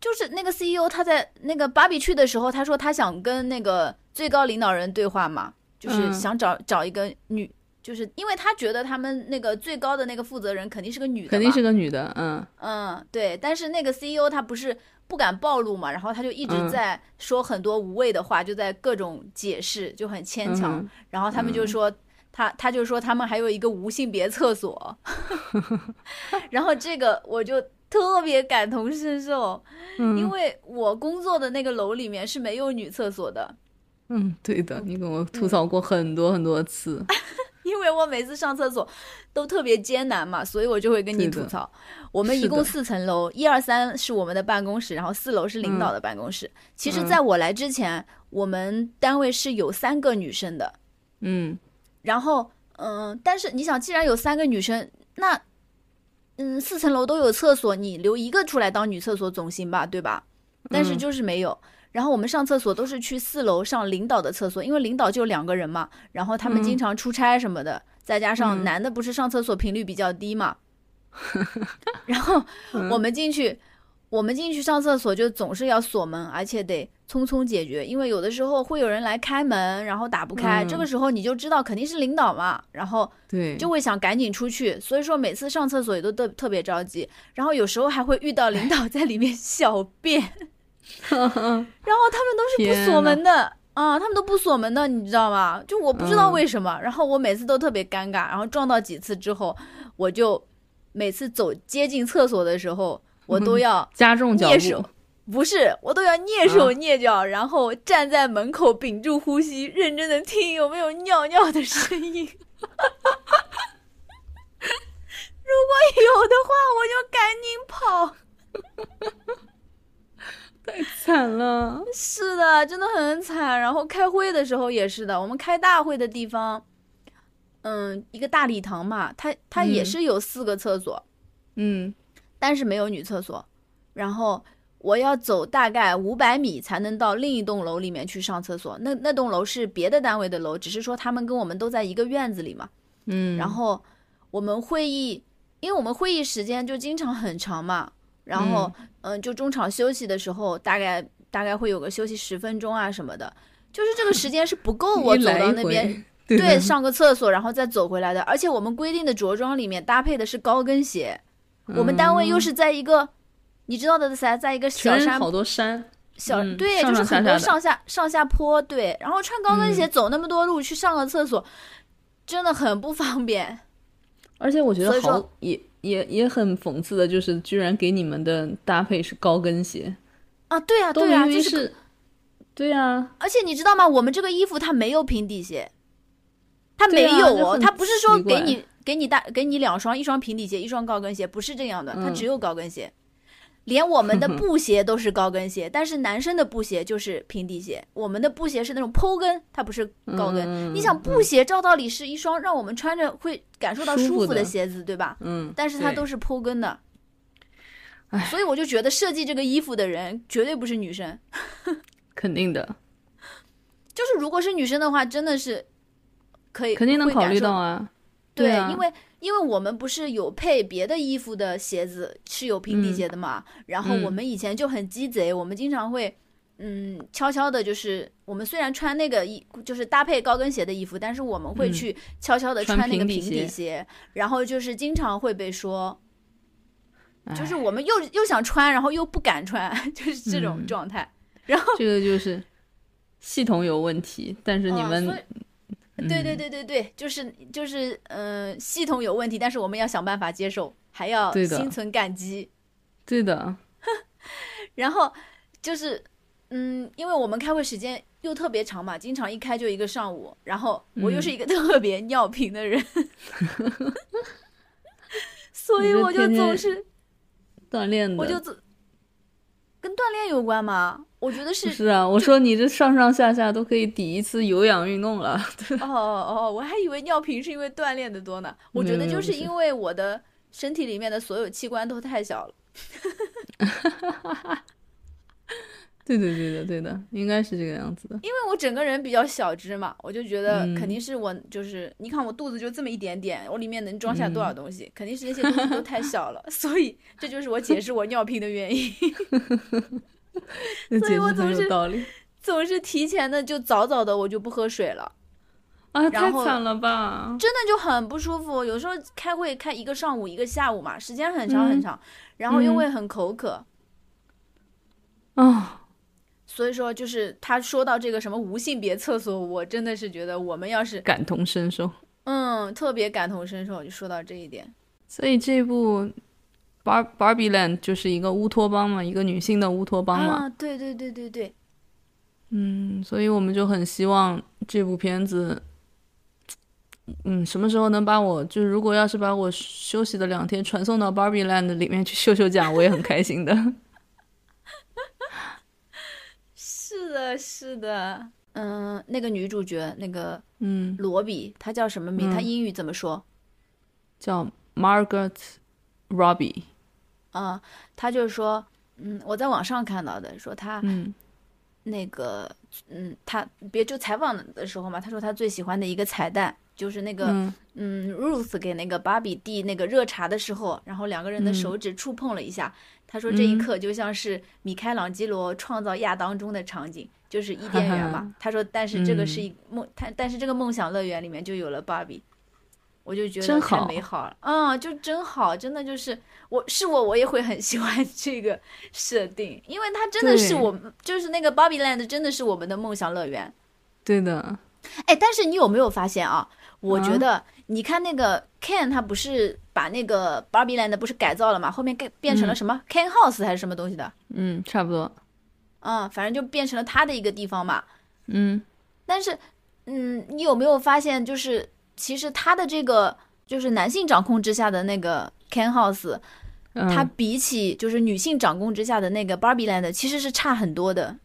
就是那个 CEO 他在那个芭比去的时候，他说他想跟那个最高领导人对话嘛，就是嗯想找、找一个女，就是因为他觉得他们那个最高的那个负责人肯定是个女的，肯定是个女的，嗯嗯，对，但是那个 CEO 他不是不敢暴露嘛，然后他就一直嗯在说很多无谓的话，就在各种解释，就很牵强。嗯然后他们就说、他他就说他们还有一个无性别厕所，然后这个我就特别感同身受，嗯因为我工作的那个楼里面是没有女厕所的。嗯，对的，你跟我吐槽过很多很多次。因为我每次上厕所都特别艰难嘛，所以我就会跟你吐槽。我们一共四层楼，一二三是我们的办公室，然后四楼是领导的办公室。其实，嗯在我来之前，我们单位是有三个女生的。嗯，然后，嗯，但是你想，既然有三个女生，那，嗯，四层楼都有厕所，你留一个出来当女厕所总行吧，对吧？但是嗯就是没有。然后我们上厕所都是去四楼上领导的厕所，因为领导就两个人嘛，然后他们嗯。经常出差什么的，再加上嗯。男的不是上厕所频率比较低嘛，然后嗯。我们进去，我们进去上厕所就总是要锁门，而且得匆匆解决，因为有的时候会有人来开门，然后打不开，嗯这个时候你就知道肯定是领导嘛，然后对，就会想赶紧出去，所以说每次上厕所也都特特别着急，然后有时候还会遇到领导在里面 小便，然后他们都是不锁门的啊，他们都不锁门的，你知道吗？就我不知道嗯为什么，然后我每次都特别尴尬，然后撞到几次之后，我就每次走接近厕所的时候，我都要加重脚蹑手步，不是，我都要蹑手啊蹑脚，然后站在门口屏住呼吸，认真的听有没有尿尿的声音。如果有的话，我就赶紧跑。太惨了。是的，真的很惨。然后开会的时候也是的，我们开大会的地方，嗯，一个大礼堂嘛，它它也嗯是有四个厕所，嗯，但是没有女厕所。然后我要走大概五百米才能到另一栋楼里面去上厕所。那那栋楼是别的单位的楼，只是说他们跟我们都在一个院子里嘛。嗯，然后我们会议，因为我们会议时间就经常很长嘛，然后嗯、就中场休息的时候，大概大概会有个休息十分钟啊什么的，就是这个时间是不够 我走到那边回，对对，上个厕所，然后再走回来的。而且我们规定的着装里面搭配的是高跟鞋，我们单位又是在一个，你知道的噻，在一个小山好多山，小、嗯对，上就是很多上下上下坡，对，然后穿高跟鞋嗯走那么多路去上个厕所，真的很不方便。而且我觉得好也也也很讽刺的，就是居然给你们的搭配是高跟鞋，啊，对啊，都对啊，就是是，对啊，而且你知道吗？我们这个衣服它没有平底鞋，它没有它不是说给你给你搭给你两双，一双平底鞋，一双高跟鞋，不是这样的，它嗯只有高跟鞋。连我们的 布鞋都是高跟鞋，但是男生的布鞋就是平底鞋。我们的布鞋是那种坡跟，它不是高跟。嗯你想，布鞋照道理是一双让我们穿着会感受到舒服的鞋子，对吧？嗯，但是它都是坡跟的，唉所以我就觉得设计这个衣服的人绝对不是女生。肯定的，就是如果是女生的话，真的是可以肯定能考虑到啊，对，啊，因为因为我们不是有配别的衣服的鞋子是有平底嗯鞋的嘛，然后我嗯们以前就很鸡贼，我们经常会。嗯，悄悄的，就是我们虽然穿那个衣，就是搭配高跟鞋的衣服，但是我们会嗯去悄悄的穿穿那个平底鞋鞋，然后就是经常会被说，就是我们又又想穿，然后又不敢穿，就是这种嗯状态。然后这个就是系统有问题，但是你嗯们、对对嗯对对对，就是就是，呃，系统有问题，但是我们要想办法接受，还要心存感激。对的，然后就是，嗯，因为我们开会时间又特别长嘛，经常一开就一个上午，然后我又是嗯一个特别尿频的人，所以我就总是，锻炼的，我就总跟锻炼有关吗？我觉得是是啊，我说你这上上下下都可以抵一次有氧运动了，哦哦哦，我还以为尿频是因为锻炼的多呢。我觉得就是因为我的身体里面的所有器官都太小了。对 对对的对的，应该是这个样子的，因为我整个人比较小只嘛，我就觉得嗯肯定是我就是，你看我肚子就这么一点点，我里面能装下多嗯少东西，肯定是那些东西都太小了，所以这就是我解释我尿频的原因。所 以那解释很我总是有道理总是提前的就早早的我就不喝水了，啊，太惨了吧，真的就很不舒服。有时候开会开一个上午一个下午嘛，时间很长很嗯长，然后又嗯会很口渴。啊，所以说，就是他说到这个什么无性别厕所，我真的是觉得我们要是感同身受。嗯特别感同身受，就说到这一点。所以这部 Bar Barbie Land 就是一个乌托邦嘛，一个女性的乌托邦嘛。啊，对对对对对，嗯，所以我们就很希望这部片子嗯，什么时候能把我就是如果要是把我休息的两天传送到 Barbie Land 里面去休休假，我也很开心的。是的，是的。嗯，那个女主角那个嗯，罗比，她叫什么名？嗯她英语怎么说？叫 Margaret Robbie。嗯，他就是说，嗯，我在网上看到的，说他嗯那个，嗯，他别就采访的时候嘛，他说他最喜欢的一个彩蛋就是那个，嗯嗯，Ruth 给那个芭比递那个热茶的时候，然后两个人的嗯手指触碰了一下。他说这一嗯刻就像是米开朗基罗创造亚当中的场景，就是伊甸园嘛。他说，但是这个是嗯一梦，他但是这个梦想乐园里面就有了芭比。我就觉得太美好了，嗯，就真好，真的就是我是我，我也会很喜欢 这个设定，因为它真的是我们，就是那个 Barbie Land 真的是我们的梦想乐园。对的，哎，但是你有没有发现啊？我觉啊得，你看那个 Ken，他不是把那个 Barbie Land 不是改造了嘛？后面改变成了嗯什么、Ken House 还是什么东西的？嗯，差不多。嗯，反正就变成了他的一个地方嘛。嗯但是，嗯，你有没有发现，就是其实他的这个就是男性掌控之下的那个 Ken House，嗯，它比起就是女性掌控之下的那个 Barbie Land，其实是差很多的。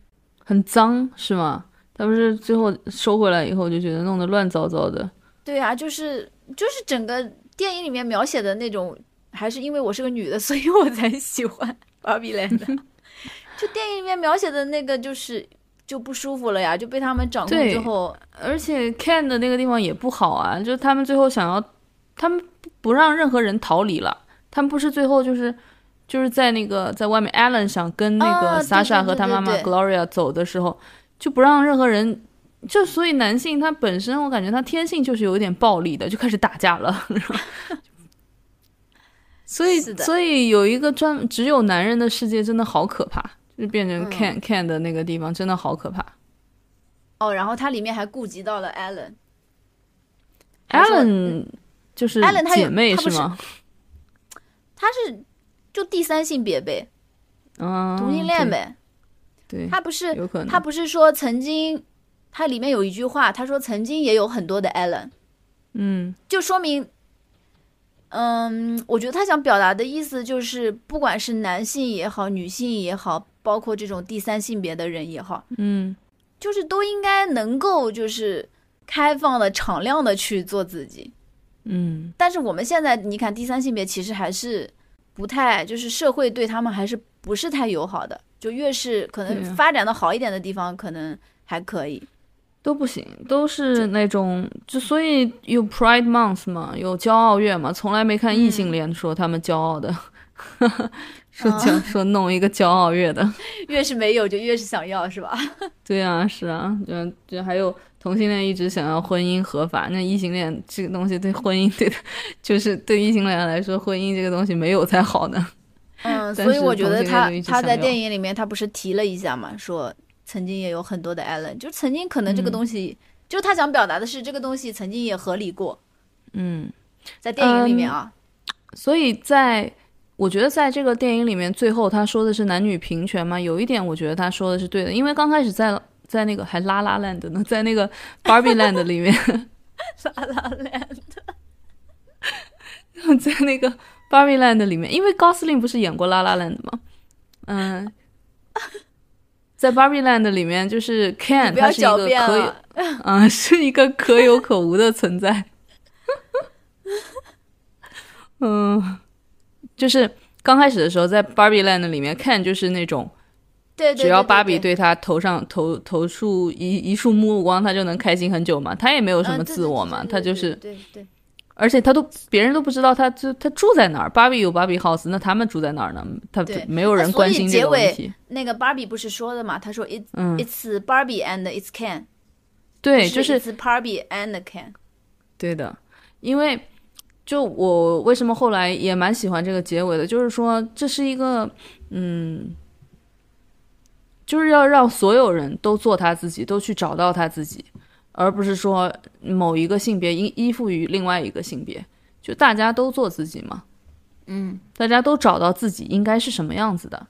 很脏是吗？他不是最后收回来以后就觉得弄得乱糟糟的。对啊，就是就是整个电影里面描写的那种，还是因为我是个女的，所以我才喜欢 Barbie Land。就电影里面描写的那个，就是就不舒服了呀，就被他们掌控对之后，而且 Ken 的那个地方也不好啊，就是他们最后想要，他们不让任何人逃离了，他们不是最后就是就是在那个在外面，Alan 想跟那个啊对 Sasha 和他妈妈 Gloria 走的时候，就不让任何人。就所以男性他本身我感觉他天性就是有一点暴力的，就开始打架了。所以所以有一个专只有男人的世界真的好可怕，就变成 can、Can 的那个地方真的好可怕。哦，然后它里面还顾及到了 Allen。Allen 就是 Alan 他有姐妹他不是吗？他是就第三性别呗，嗯，同性恋呗。对，对，他不是有可能。他不是说曾经，他里面有一句话，他说曾经也有很多的 Allen。嗯就说明，嗯，我觉得他想表达的意思就是，不管是男性也好，女性也好，包括这种第三性别的人也好，嗯就是都应该能够就是开放的、敞亮的去做自己。嗯，但是我们现在你看，第三性别其实还是不太，就是社会对他们还是不是太友好的。就越是可能发展的好一点的地方，可能还可以。都不行，都是那种就所以有 Pride Month 嘛，有骄傲月嘛，从来没看异性恋说他们骄傲的，说嗯骄、说弄一个骄傲月的。越是没有，就越是想要，是吧？对啊，是啊，就就还有同性恋一直想要婚姻合法，那异性恋这个东西对婚姻对的，就是对异性恋来说，婚姻这个东西没有才好呢。嗯，所以我觉得他他在电影里面他不是提了一下嘛，说曾经也有很多的 Allen，就曾经可能这个嗯东西，就他想表达的是这个东西曾经也合理过，嗯。在电影里面啊，所以在我觉得在这个电影里面，最后他说的是男女平权嘛，有一点我觉得他说的是对的，因为刚开始在在那个还拉拉 land 呢，在那个 Barbie Land 里面，拉拉 land，，在那个 Barbie Land 里面，因为高司令不是演过拉拉 land 吗？嗯。在 Barbie Land 里面，就是 Ken，他是一个可有了，啊、是一个可有可无的存在。嗯，就是刚开始的时候，在 Barbie Land 里面看，就是那种对对，只要芭比对对他头上投投出一一束目光，他就能开心很久嘛。他也没有什么自我嘛，他就是，对对，而且他都别人都不知道他就他住在哪儿。芭比有芭比 house，那他们住在哪儿呢？他没有人关心这个问题。那个芭比不是说的嘛，他说 it 嗯，it's Barbie and it's Ken，对，就是 it's Barbie and Ken，对的，因为就我为什么后来也蛮喜欢这个结尾的，就是说这是一个嗯，就是要让所有人都做他自己，都去找到他自己，而不是说某一个性别依依附于另外一个性别，就大家都做自己嘛，嗯，大家都找到自己应该是什么样子的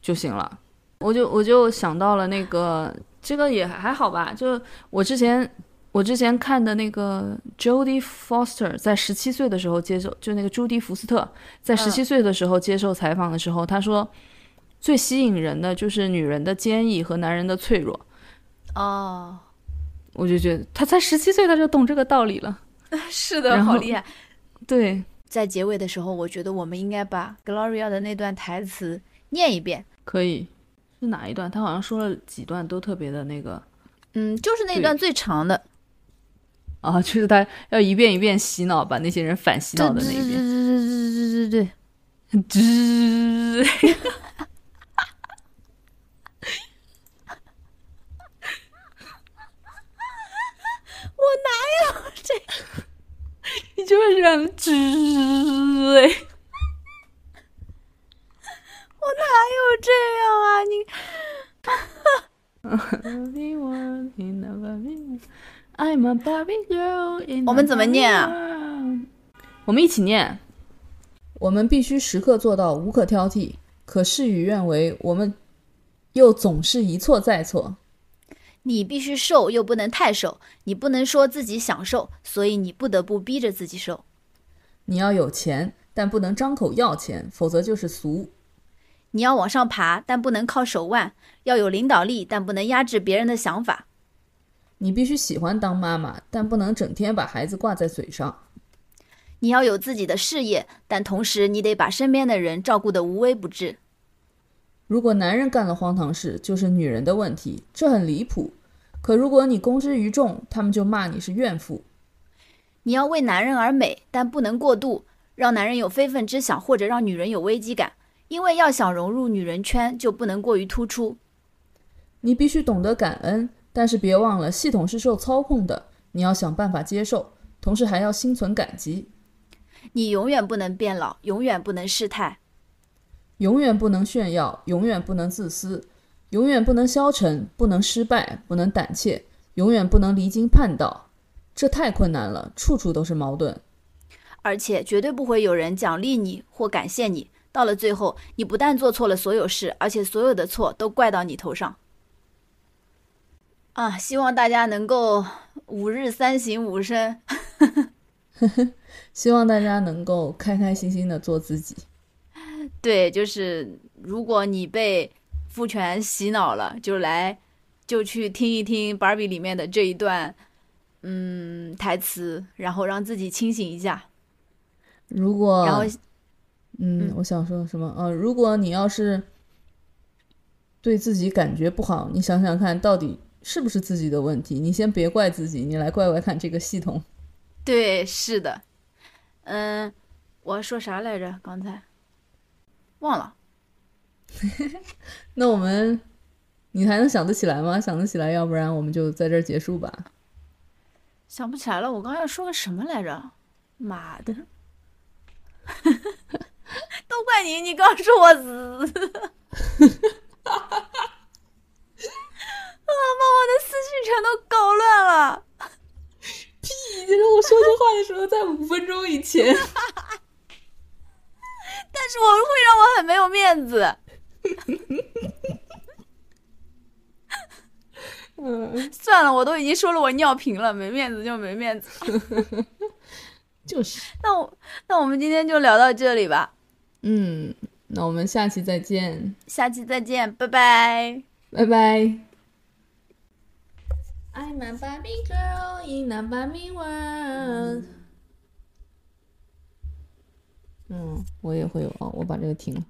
就行了。我就我就想到了那个，这个也还好吧。就我之前我之前看的那个 Jodie Foster 在十七岁的时候接受，就那个朱迪福斯特在十七岁的时候接受采访的时候，他说最吸引人的就是女人的坚毅和男人的脆弱。哦，我就觉得他才十七岁他就懂这个道理了。是的，好厉害。对，在结尾的时候，我觉得我们应该把 Gloria 的那段台词念一遍。可以是哪一段？他好像说了几段都特别的那个嗯，就是那对段最长的，啊，就是他要一遍一遍洗脑，把那些人反洗脑的那一对遍。对对对对对对。吱，我哪有这？你就是这样吱哎。我哪有这样啊？你 I'm a Barbie girl in 我们怎么念我们一起念。我们必须时刻做到无可挑剔，可事与愿违。我们又总是一错再错。你必须瘦，又不能太瘦。你不能说自己想瘦，所以你不得不逼着自己瘦。你要有钱，但不能张口要钱，否则就是俗。你要往上爬，但不能靠手腕；要有领导力，但不能压制别人的想法。你必须喜欢当妈妈，但不能整天把孩子挂在嘴上。你要有自己的事业，但同时你得把身边的人照顾得无微不至。如果男人干了荒唐事，就是女人的问题，这很离谱。可如果你公之于众，他们就骂你是怨妇。你要为男人而美，但不能过度，让男人有非分之想，或者让女人有危机感。因为要想融入女人圈，就不能过于突出。你必须懂得感恩，但是别忘了系统是受操控的，你要想办法接受，同时还要心存感激。你永远不能变老，永远不能失态。永远不能炫耀，永远不能自私，永远不能消沉，不能失败，不能胆怯，永远不能离经叛道。这太困难了，处处都是矛盾。而且绝对不会有人奖励你或感谢你。到了最后，你不但做错了所有事，而且所有的错都怪到你头上。啊，希望大家能够五日三省吾身。希望大家能够开开心心的做自己。对，就是如果你被父权洗脑了，就来就去听一听 Barbie 里面的这一段，嗯，台词，然后让自己清醒一下。如果然后，嗯嗯，我想说什么？呃，如果你要是对自己感觉不好，你想想看到底是不是自己的问题？你先别怪自己，你来怪怪看这个系统。对，是的，嗯，我说啥来着？刚才忘了。那我们，你还能想得起来吗？想得起来，要不然我们就在这儿结束吧。想不起来了，我刚刚要说个什么来着？妈的！都怪你，你刚说我死，啊，把我的思绪全都搞乱了。其实我说这话的时候，在五分钟以前。但是我会让我很没有面子。嗯，算了，我都已经说了我尿频了，没面子就没面子。就是，那我那我们今天就聊到这里吧，嗯，那我们下期再见，下期再见，拜拜。拜拜。I'm a Barbie girl in a Barbie world。嗯，我也会有啊，我把这个停了。